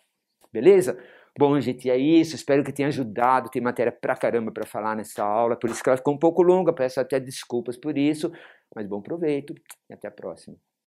Beleza? Bom, gente, é isso. Espero que tenha ajudado. Tem matéria pra caramba para falar nessa aula, por isso que ela ficou um pouco longa. Peço até desculpas por isso, mas bom proveito e até a próxima.